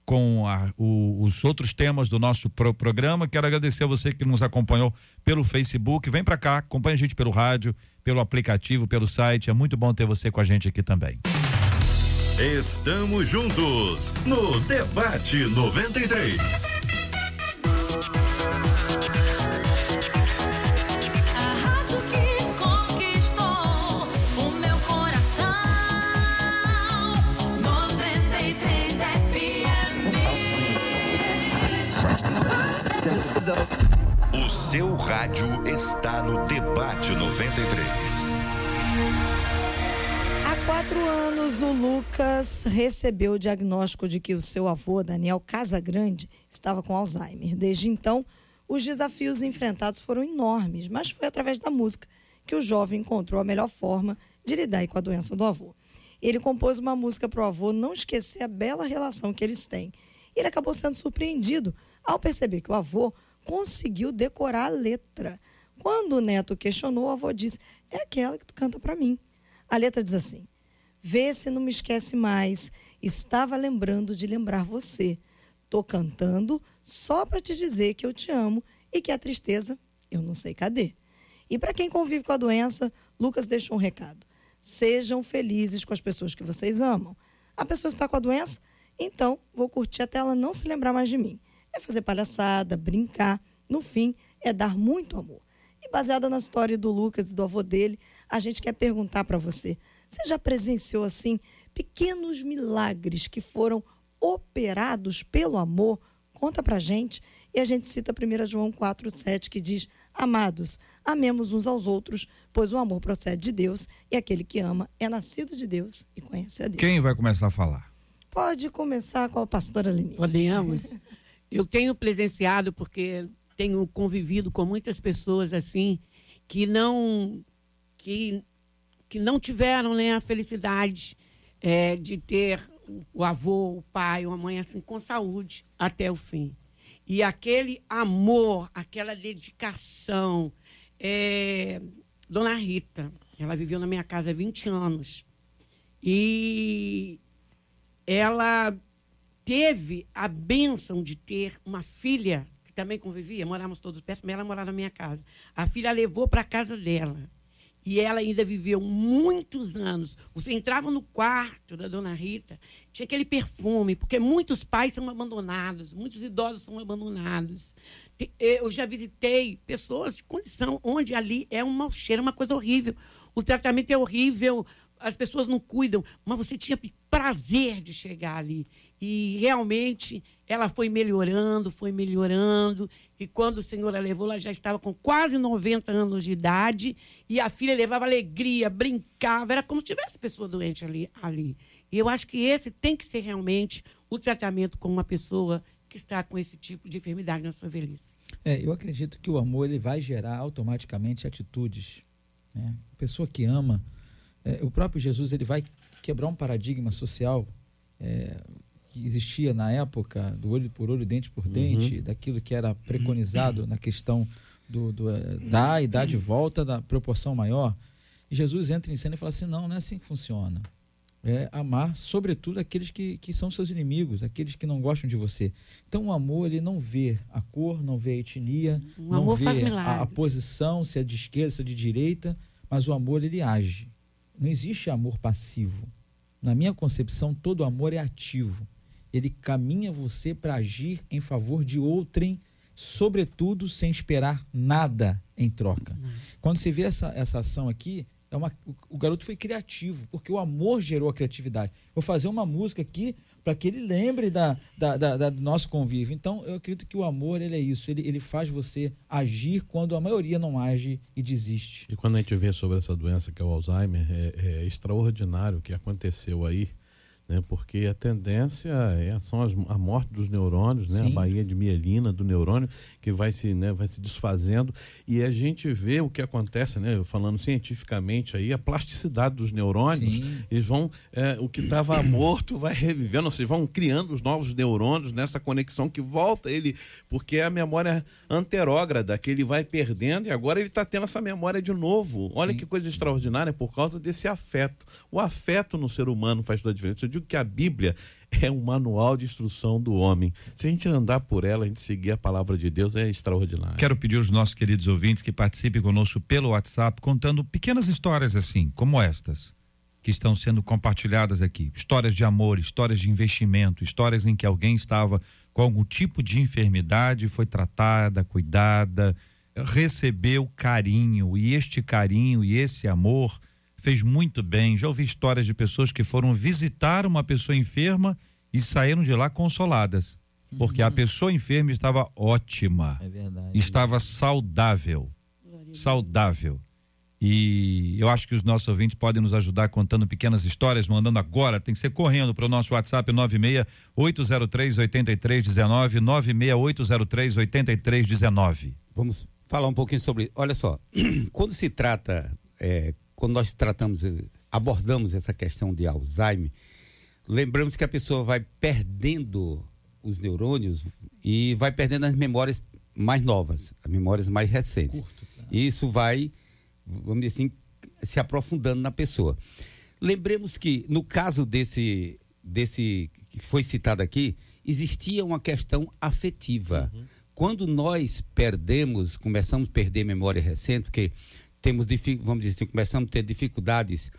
com a- o- os outros temas do nosso pro- programa. Quero agradecer a você que nos acompanhou pelo Facebook. Vem para cá, acompanha a gente pelo rádio, pelo aplicativo, pelo site. É muito bom ter você com a gente aqui também. Estamos juntos no Debate 93. O seu rádio está no Debate 93. Há quatro anos, o Lucas recebeu o diagnóstico de que o seu avô, Daniel Casagrande, estava com Alzheimer. Desde então, os desafios enfrentados foram enormes, mas foi através da música que o jovem encontrou a melhor forma de lidar com a doença do avô. Ele compôs uma música para o avô não esquecer a bela relação que eles têm. Ele acabou sendo surpreendido ao perceber que o avô conseguiu decorar a letra. Quando o neto questionou, o avô disse: É aquela que tu canta para mim. A letra diz assim: Vê se não me esquece mais. Estava lembrando de lembrar você. Tô cantando só para te dizer que eu te amo e que a tristeza eu não sei cadê. E para quem convive com a doença, Lucas deixou um recado. Sejam felizes com as pessoas que vocês amam. A pessoa está com a doença? Então, vou curtir até ela não se lembrar mais de mim. É fazer palhaçada, brincar. No fim, é dar muito amor. E baseada na história do Lucas e do avô dele, a gente quer perguntar para você: você já presenciou assim pequenos milagres que foram operados pelo amor? Conta pra gente. E a gente cita 1 João 4,7 que diz: Amados, amemos uns aos outros, pois o amor procede de Deus, e aquele que ama é nascido de Deus e conhece a Deus. Quem vai começar a falar? Pode começar com a pastora Lini. Podemos. Eu tenho presenciado, porque tenho convivido com muitas pessoas assim, que não, que, que não tiveram né, a felicidade eh, de ter o avô, o pai, a mãe assim, com saúde até o fim. E aquele amor, aquela dedicação. eh, Dona Rita, ela viveu na minha casa há 20 anos. E ela teve a bênção de ter uma filha que também convivia, morávamos todos perto, mas ela morava na minha casa. A filha levou para a casa dela. E ela ainda viveu muitos anos. Você entrava no quarto da dona Rita, tinha aquele perfume, porque muitos pais são abandonados, muitos idosos são abandonados. Te- Eu já visitei pessoas de condição onde ali é um mau cheiro, uma coisa horrível. O tratamento é horrível, as pessoas não cuidam, mas você tinha prazer de chegar ali. E realmente ela foi melhorando, foi melhorando. E quando o Senhor a levou, ela já estava com quase 90 anos de idade. E a filha levava alegria, brincava, era como se tivesse pessoa doente ali. ali. E eu acho que esse tem que ser realmente o tratamento com uma pessoa que está com esse tipo de enfermidade na sua velhice. É, eu acredito que o amor ele vai gerar automaticamente atitudes. Né? A pessoa que ama, é, o próprio Jesus ele vai quebrar um paradigma social é, que existia na época do olho por olho, dente por dente, daquilo que era preconizado na questão do, do é, dar e dar de volta da proporção maior. E Jesus entra em cena e fala assim: não, não é assim que funciona. É amar, sobretudo, aqueles que, que são seus inimigos, aqueles que não gostam de você. Então, o amor, ele não vê a cor, não vê a etnia, O não vê a, a posição, se é de esquerda, se é de direita, mas o amor, ele age. Não existe amor passivo. Na minha concepção, todo amor é ativo. Ele caminha você para agir em favor de outrem, sobretudo sem esperar nada em troca. Quando você vê essa, essa ação aqui, é uma, o, o garoto foi criativo, porque o amor gerou a criatividade. Vou fazer uma música aqui para que ele lembre da, da, da- da- do nosso convívio. Então, eu acredito que o amor ele é isso. Ele, ele faz você agir quando a maioria não age e desiste. E quando a gente vê sobre essa doença que é o Alzheimer, é, é extraordinário o que aconteceu aí né? Porque a tendência é são as, a morte dos neurônios, né? A baía de mielina do neurônio que vai se, né, vai se desfazendo e a gente vê o que acontece, né? Falando cientificamente aí, a plasticidade dos neurônios, Sim. eles vão é, o que estava <clears throat> morto vai revivendo, ou seja, vão criando os novos neurônios nessa conexão que volta ele, porque é a memória anterógrada que ele vai perdendo e agora ele está tendo essa memória de novo. Olha Sim. que coisa extraordinária por causa desse afeto. O afeto no ser humano faz toda a diferença. Digo que a Bíblia <laughs> é um manual de instrução do homem. Se a gente andar por ela, a gente seguir a palavra de Deus, é extraordinário. Quero pedir aos nossos queridos ouvintes que participem conosco pelo WhatsApp, contando pequenas histórias assim, como estas, que estão sendo compartilhadas aqui. Histórias de amor, histórias de investimento, histórias em que alguém estava com algum tipo de enfermidade, foi tratada, cuidada, recebeu carinho, e este carinho e esse amor fez muito bem. Já ouvi histórias de pessoas que foram visitar uma pessoa enferma e saíram de lá consoladas. Porque a pessoa enferma estava ótima É verdade. estava saudável. Saudável. E eu acho que os nossos ouvintes podem nos ajudar contando pequenas histórias, mandando agora, tem que ser correndo para o nosso WhatsApp 96803 8319, 96803 8319. Vamos falar um pouquinho sobre. Olha só, <clears throat> quando se trata, é, quando nós tratamos, eh, abordamos essa questão de Alzheimer, lembramos que a pessoa vai perdendo os neurônios e vai perdendo as memórias mais novas, as memórias mais recentes. E isso vai, vamos dizer assim, se aprofundando na pessoa. Lembremos que no caso desse, desse que foi citado aqui, existia uma questão afetiva. Quando nós perdemos, começamos a perder memória recente, porque temos, vamos dizer assim, começamos a ter dificuldades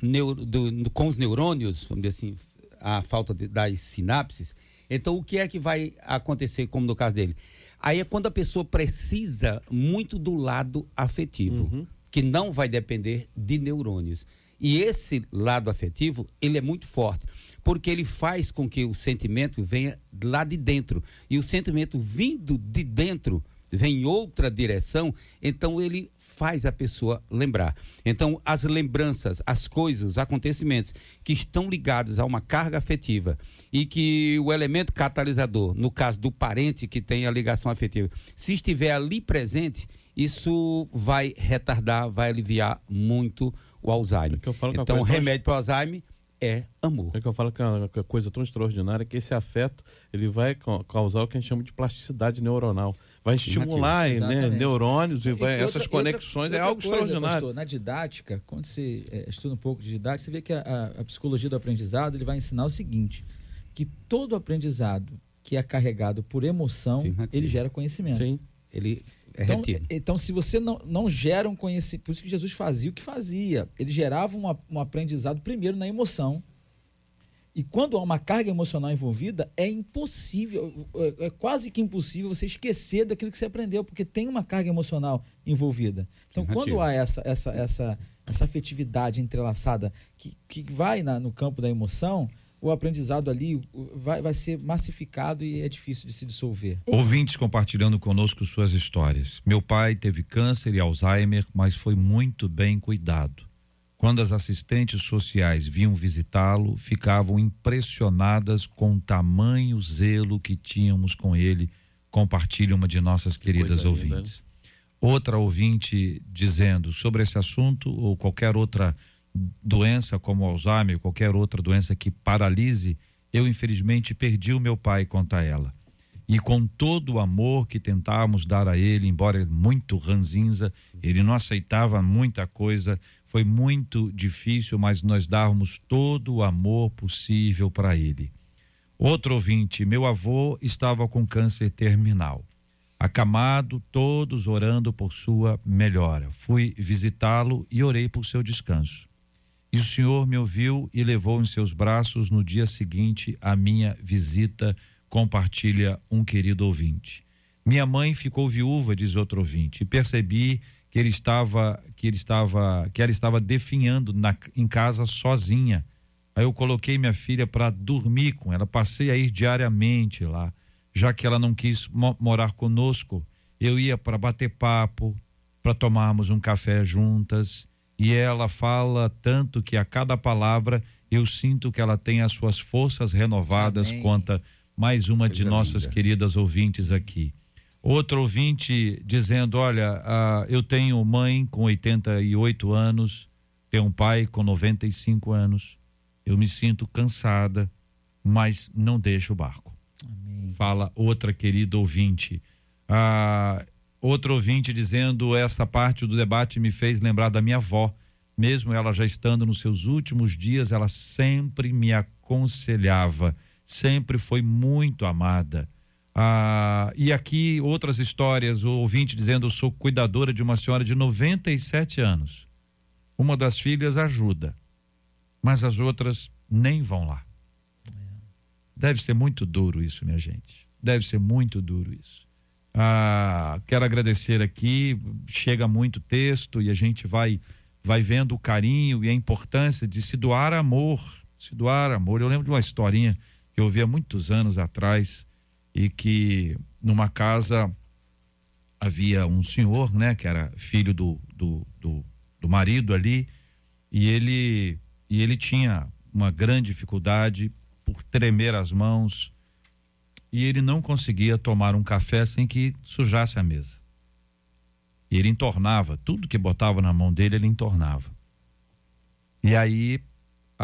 neu- do- com os neurônios, vamos dizer assim, a falta de- das sinapses. Então, o que é que vai acontecer, como no caso dele? Aí é quando a pessoa precisa muito do lado afetivo, que não vai depender de neurônios. E esse lado afetivo, ele é muito forte, porque ele faz com que o sentimento venha lá de dentro. E o sentimento vindo de dentro, vem em outra direção, então ele faz a pessoa lembrar. Então, as lembranças, as coisas, os acontecimentos que estão ligados a uma carga afetiva e que o elemento catalisador, no caso do parente que tem a ligação afetiva, se estiver ali presente, isso vai retardar, vai aliviar muito o Alzheimer. É então, o remédio para o Alzheimer é amor. É que eu falo que é uma é coisa tão extraordinária que esse afeto ele vai ca- causar o que a gente chama de plasticidade neuronal. Vai estimular né, neurônios e vai, outra- essas outra- conexões. outra é algo coisa, extraordinário. pastor, na didática, quando você eh, estuda um pouco de didática, você vê que a, a- a psicologia do aprendizado ele vai ensinar o seguinte: que todo aprendizado que é carregado por emoção, Afirmativo. ele gera conhecimento. Sim. Ele é Então, retido. então, se você não, não gera um conhecimento, por isso que Jesus fazia o que fazia. Ele gerava um, um aprendizado primeiro na emoção. E quando há uma carga emocional envolvida, é impossível, é, é quase que impossível você esquecer daquilo que você aprendeu, porque tem uma carga emocional envolvida. Então, Afirmativo. quando há essa, essa, essa, essa afetividade entrelaçada que, que vai na- no campo da emoção, o aprendizado ali vai, vai ser massificado e é difícil de se dissolver. Ouvintes compartilhando conosco suas histórias. Meu pai teve câncer e Alzheimer, mas foi muito bem cuidado. Quando as assistentes sociais vinham visitá-lo, ficavam impressionadas com o tamanho zelo que tínhamos com ele, compartilha uma de nossas queridas né? ouvintes. Outra ouvinte dizendo sobre esse assunto ou qualquer outra doença como Alzheimer, qualquer outra doença que paralise, eu infelizmente perdi o meu pai quanto a ela. E com todo o amor que tentávamos dar a ele, embora muito ranzinza, ele não aceitava muita coisa, foi muito difícil, mas nós dávamos todo o amor possível para ele. Outro ouvinte, meu avô estava com câncer terminal. Acamado, todos orando por sua melhora. Fui visitá-lo e orei por seu descanso. E o Senhor me ouviu e levou em seus braços no dia seguinte a minha visita, compartilha um querido ouvinte. Minha mãe ficou viúva, diz outro ouvinte, e percebi que ele estava, que ele estava, que ela estava definhando na, em casa sozinha. Aí eu coloquei minha filha para dormir com ela, passei a ir diariamente lá, já que ela não quis mo- morar conosco. Eu ia para bater papo, para tomarmos um café juntas, e ela fala tanto que a cada palavra Eu sinto que ela tem as suas forças renovadas. Amém. Conta mais uma de Coisa nossas linda. queridas ouvintes aqui. Outro ouvinte dizendo: Olha, ah, eu tenho mãe com 88 anos, tenho um pai com 95 anos. Eu me sinto cansada, mas não deixo o barco. Fala outra querida ouvinte. Ah, outro ouvinte dizendo: Essa parte do debate me fez lembrar da minha avó. Mesmo ela já estando nos seus últimos dias, ela sempre me aconselhava, sempre foi muito amada. Ah, e aqui outras histórias, o ouvinte dizendo: Eu sou cuidadora de uma senhora de 97 anos. Uma das filhas ajuda, mas as outras nem vão lá. Deve ser muito duro isso, minha gente. Deve ser muito duro isso. Ah, quero agradecer aqui. Chega muito texto e a gente vai vai vendo o carinho e a importância de se doar amor, se doar amor. Eu lembro de uma historinha que eu ouvi há muitos anos atrás e que numa casa havia um senhor, né, que era filho do, do, do, do marido ali, e ele e ele tinha uma grande dificuldade por tremer as mãos e ele não conseguia tomar um café sem que sujasse a mesa. E ele entornava, tudo que botava na mão dele, ele entornava. E aí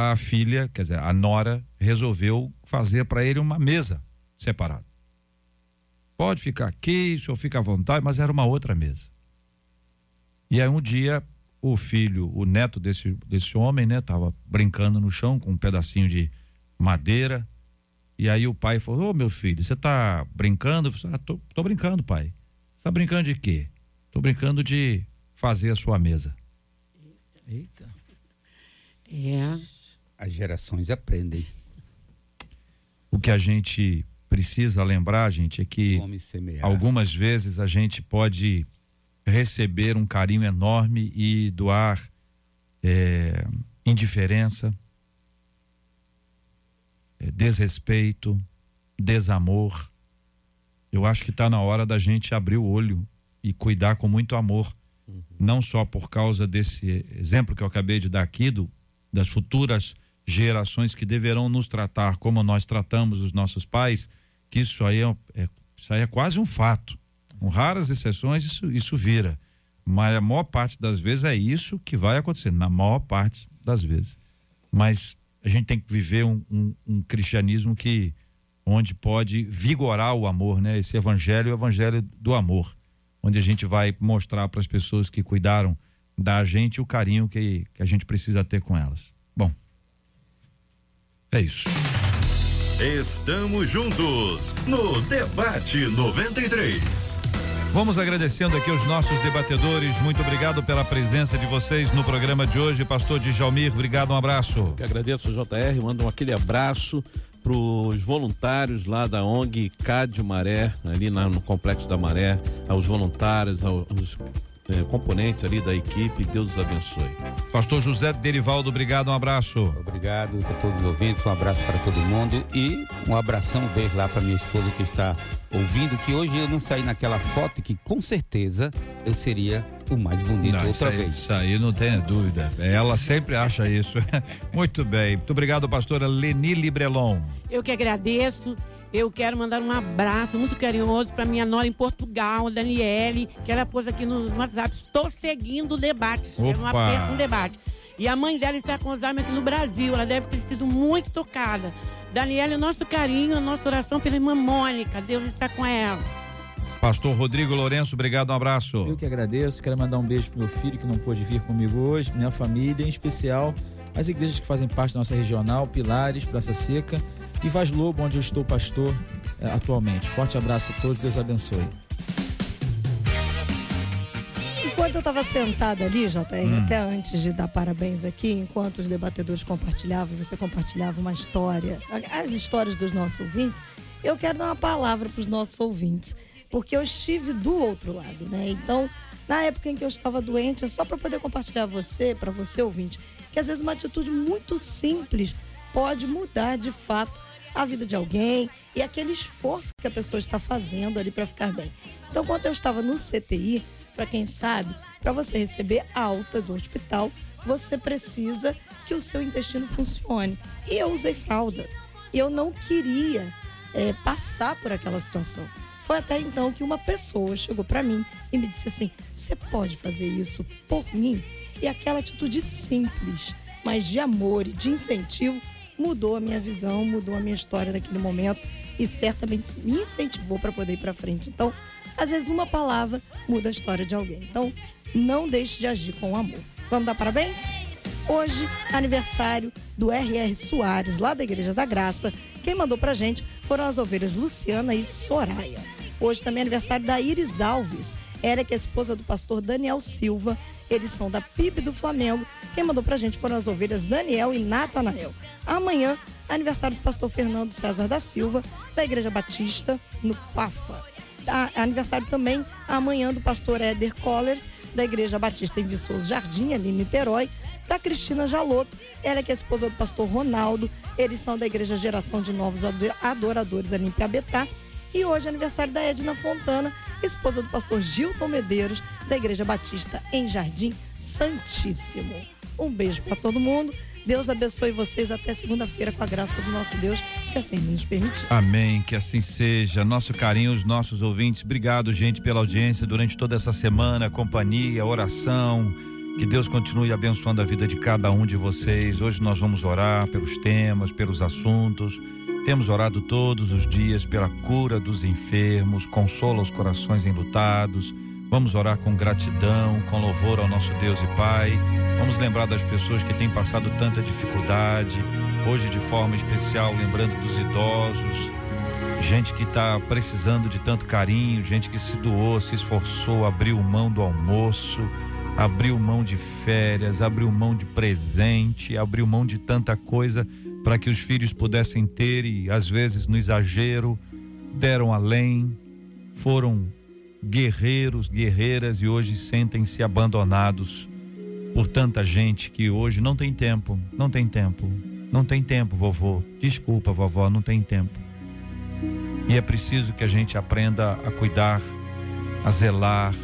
a filha, quer dizer, a nora, resolveu fazer para ele uma mesa separada. Pode ficar aqui, o senhor fica à vontade, mas era uma outra mesa. E aí um dia o filho, o neto desse, desse homem, né, tava brincando no chão com um pedacinho de madeira. E aí o pai falou: Ô meu filho, você tá brincando? Falei, ah, tô, tô brincando, pai. Você tá brincando de quê? Tô brincando de fazer a sua mesa. Eita. É. As gerações aprendem. O que a gente precisa lembrar, gente, é que algumas vezes a gente pode receber um carinho enorme e doar é, indiferença, é, desrespeito, desamor. Eu acho que está na hora da gente abrir o olho e cuidar com muito amor, não só por causa desse exemplo que eu acabei de dar aqui do, das futuras gerações que deverão nos tratar como nós tratamos os nossos pais, que isso aí é, é- isso aí é quase um fato. Com raras exceções, isso, isso vira. Mas a maior parte das vezes é isso que vai acontecer, na maior parte das vezes. Mas a gente tem que viver um, um- um cristianismo que onde pode vigorar o amor, né? Esse evangelho o evangelho do amor, onde a gente vai mostrar para as pessoas que cuidaram da gente o carinho que, que a gente precisa ter com elas. Bom, é isso. Estamos juntos no Debate 93. Vamos agradecendo aqui os nossos debatedores. Muito obrigado pela presença de vocês no programa de hoje. Pastor Djalmir, obrigado, um abraço. Que agradeço ao JR, mando um aquele abraço para os voluntários lá da ONG Cádio Maré, ali na- no Complexo da Maré, aos voluntários, aos, eh, componentes ali da equipe, Deus os abençoe. Pastor José Derivaldo, obrigado, um abraço. Obrigado a todos os ouvintes, um abraço para todo mundo e um abração, um beijo lá para minha esposa que está ouvindo, que hoje eu não saí naquela foto que com certeza eu seria o mais bonito Não, isso, outra aí, vez. isso aí não tenha dúvida. Ela sempre acha isso. <laughs> Muito bem. Muito obrigado, pastora Leni Librelon. Eu que agradeço. Eu quero mandar um abraço muito carinhoso para minha nora em Portugal, Daniele, que ela pôs aqui no WhatsApp. Estou seguindo o debate. Um Opa! aperto, um debate. E a mãe dela está com Alzheimer aqui no Brasil. Ela deve ter sido muito tocada. Daniele, o nosso carinho, a nossa oração pela irmã Mônica. Deus está com ela. Pastor Rodrigo Lourenço, obrigado, um abraço. Eu que agradeço, quero mandar um beijo pro meu filho que não pôde vir comigo hoje, minha família, em especial as igrejas que fazem parte da nossa regional, Pilares, Praça Seca e Vaz Lobo, onde eu estou pastor eh, atualmente. Forte abraço a todos, Deus abençoe. Enquanto eu estava sentada ali, JR, Hum. até antes de dar parabéns aqui, enquanto os debatedores compartilhavam, você compartilhava uma história, as histórias dos nossos ouvintes, eu quero dar uma palavra para os nossos ouvintes, porque eu estive do outro lado, né? Então, na época em que eu estava doente, é só para poder compartilhar você, para você ouvinte, que às vezes uma atitude muito simples pode mudar de fato a vida de alguém e aquele esforço que a pessoa está fazendo ali para ficar bem. Então, quando eu estava no CTI, para quem sabe, para você receber alta do hospital, você precisa que o seu intestino funcione. E eu usei fralda. Eu não queria é, passar por aquela situação. Foi até então que uma pessoa chegou para mim e me disse assim: Você pode fazer isso por mim? E aquela atitude simples, mas de amor e de incentivo, mudou a minha visão, mudou a minha história naquele momento e certamente me incentivou para poder ir para frente. Então, às vezes uma palavra muda a história de alguém. Então, não deixe de agir com amor. Vamos dar parabéns? Hoje, aniversário do R.R. Soares, lá da Igreja da Graça. Quem mandou pra gente foram as ovelhas Luciana e Soraya. Hoje também é aniversário da Iris Alves. Ela é que é esposa do pastor Daniel Silva. Eles são da PIB do Flamengo. Quem mandou pra gente foram as ovelhas Daniel e Natanael. Amanhã, aniversário do pastor Fernando César da Silva, da Igreja Batista, no Pafa. Aniversário também amanhã do pastor Éder Collers, da Igreja Batista em Viçoso Jardim, ali em Niterói, da Cristina Jaloto, ela que é esposa do pastor Ronaldo, eles são da Igreja Geração de Novos Ado- Adoradores ali em Piabetá. E hoje é aniversário da Edna Fontana, esposa do pastor Gilton Medeiros, da Igreja Batista em Jardim Santíssimo. Um beijo para todo mundo. Deus abençoe vocês até segunda-feira com a graça do nosso Deus, se assim nos permitir. Amém, que assim seja. Nosso carinho, os nossos ouvintes. Obrigado, gente, pela audiência durante toda essa semana, companhia, oração. Que Deus continue abençoando a vida de cada um de vocês. Hoje nós vamos orar pelos temas, pelos assuntos. Temos orado todos os dias pela cura dos enfermos, consola os corações enlutados. Vamos orar com gratidão, com louvor ao nosso Deus e Pai. Vamos lembrar das pessoas que têm passado tanta dificuldade. Hoje, de forma especial, lembrando dos idosos, gente que está precisando de tanto carinho, gente que se doou, se esforçou, abriu mão do almoço, abriu mão de férias, abriu mão de presente, abriu mão de tanta coisa para que os filhos pudessem ter e, às vezes, no exagero, deram além, foram guerreiros, guerreiras e hoje sentem-se abandonados por tanta gente que hoje não tem tempo, não tem tempo, não tem tempo, vovô. Desculpa, vovó, não tem tempo. E é preciso que a gente aprenda a cuidar, a zelar,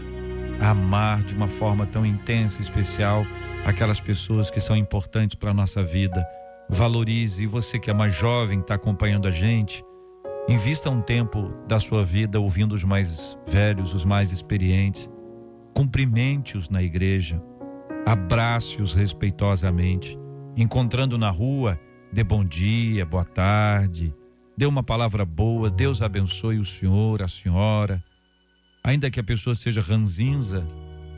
a amar de uma forma tão intensa e especial aquelas pessoas que são importantes para a nossa vida. Valorize. E você que é mais jovem, está acompanhando a gente, invista um tempo da sua vida ouvindo os mais velhos, os mais experientes. Cumprimente-os na igreja. Abrace-os respeitosamente. Encontrando na rua, dê bom dia, boa tarde. Dê uma palavra boa. Deus abençoe o senhor, a senhora. Ainda que a pessoa seja ranzinza,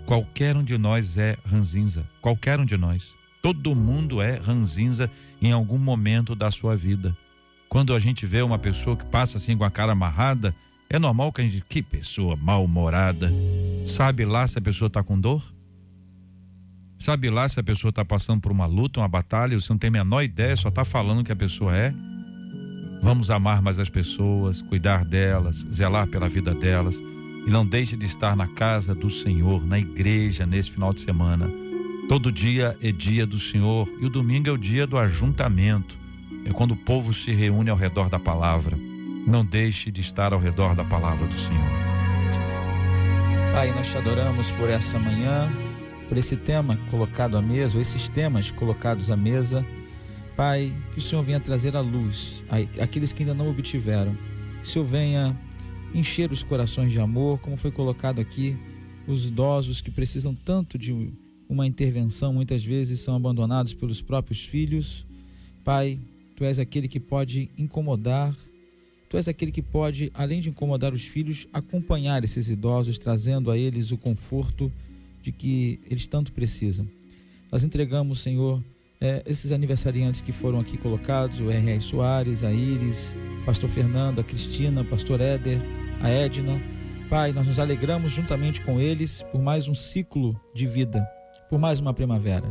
qualquer um de nós é ranzinza. Qualquer um de nós. Todo mundo é ranzinza em algum momento da sua vida. Quando a gente vê uma pessoa que passa assim com a cara amarrada, é normal que a gente. Que pessoa mal-humorada. Sabe lá se a pessoa está com dor? Sabe lá se a pessoa está passando por uma luta, uma batalha? Você não tem a menor ideia, só está falando que a pessoa é. Vamos amar mais as pessoas, cuidar delas, zelar pela vida delas. E não deixe de estar na casa do Senhor, na igreja, nesse final de semana. Todo dia é dia do Senhor e o domingo é o dia do ajuntamento. É quando o povo se reúne ao redor da palavra. Não deixe de estar ao redor da palavra do Senhor. Pai, nós te adoramos por essa manhã, por esse tema colocado à mesa, ou esses temas colocados à mesa. Pai, que o Senhor venha trazer a luz àqueles que ainda não obtiveram. Que o Senhor venha encher os corações de amor, como foi colocado aqui, os idosos que precisam tanto de uma intervenção, muitas vezes são abandonados pelos próprios filhos. Pai, tu és aquele que pode incomodar, Tu és aquele que pode, além de incomodar os filhos, acompanhar esses idosos, trazendo a eles o conforto de que eles tanto precisam. Nós entregamos, Senhor, eh, esses aniversariantes que foram aqui colocados, o R.R. Soares, a Iris, Pastor Fernando, a Cristina, Pastor Éder, a Edna. Pai, nós nos alegramos juntamente com eles por mais um ciclo de vida, por mais uma primavera.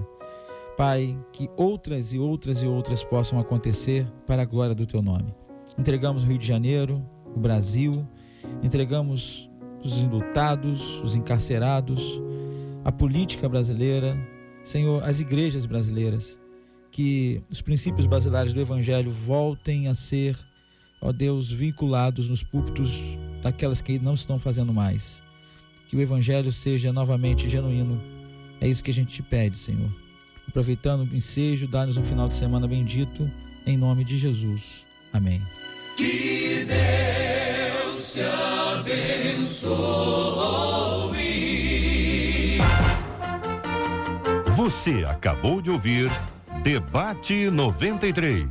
Pai, que outras e outras e outras possam acontecer para a glória do Teu nome. Entregamos o Rio de Janeiro, o Brasil, entregamos os enlutados, os encarcerados, a política brasileira, Senhor, as igrejas brasileiras, que os princípios basilares do Evangelho voltem a ser, ó Deus, vinculados nos púlpitos daquelas que não estão fazendo mais. Que o Evangelho seja novamente genuíno. É isso que a gente te pede, Senhor. Aproveitando o ensejo, dá-nos um final de semana bendito, em nome de Jesus. Amém. Que Deus te abençoe. Você acabou de ouvir Debate 93.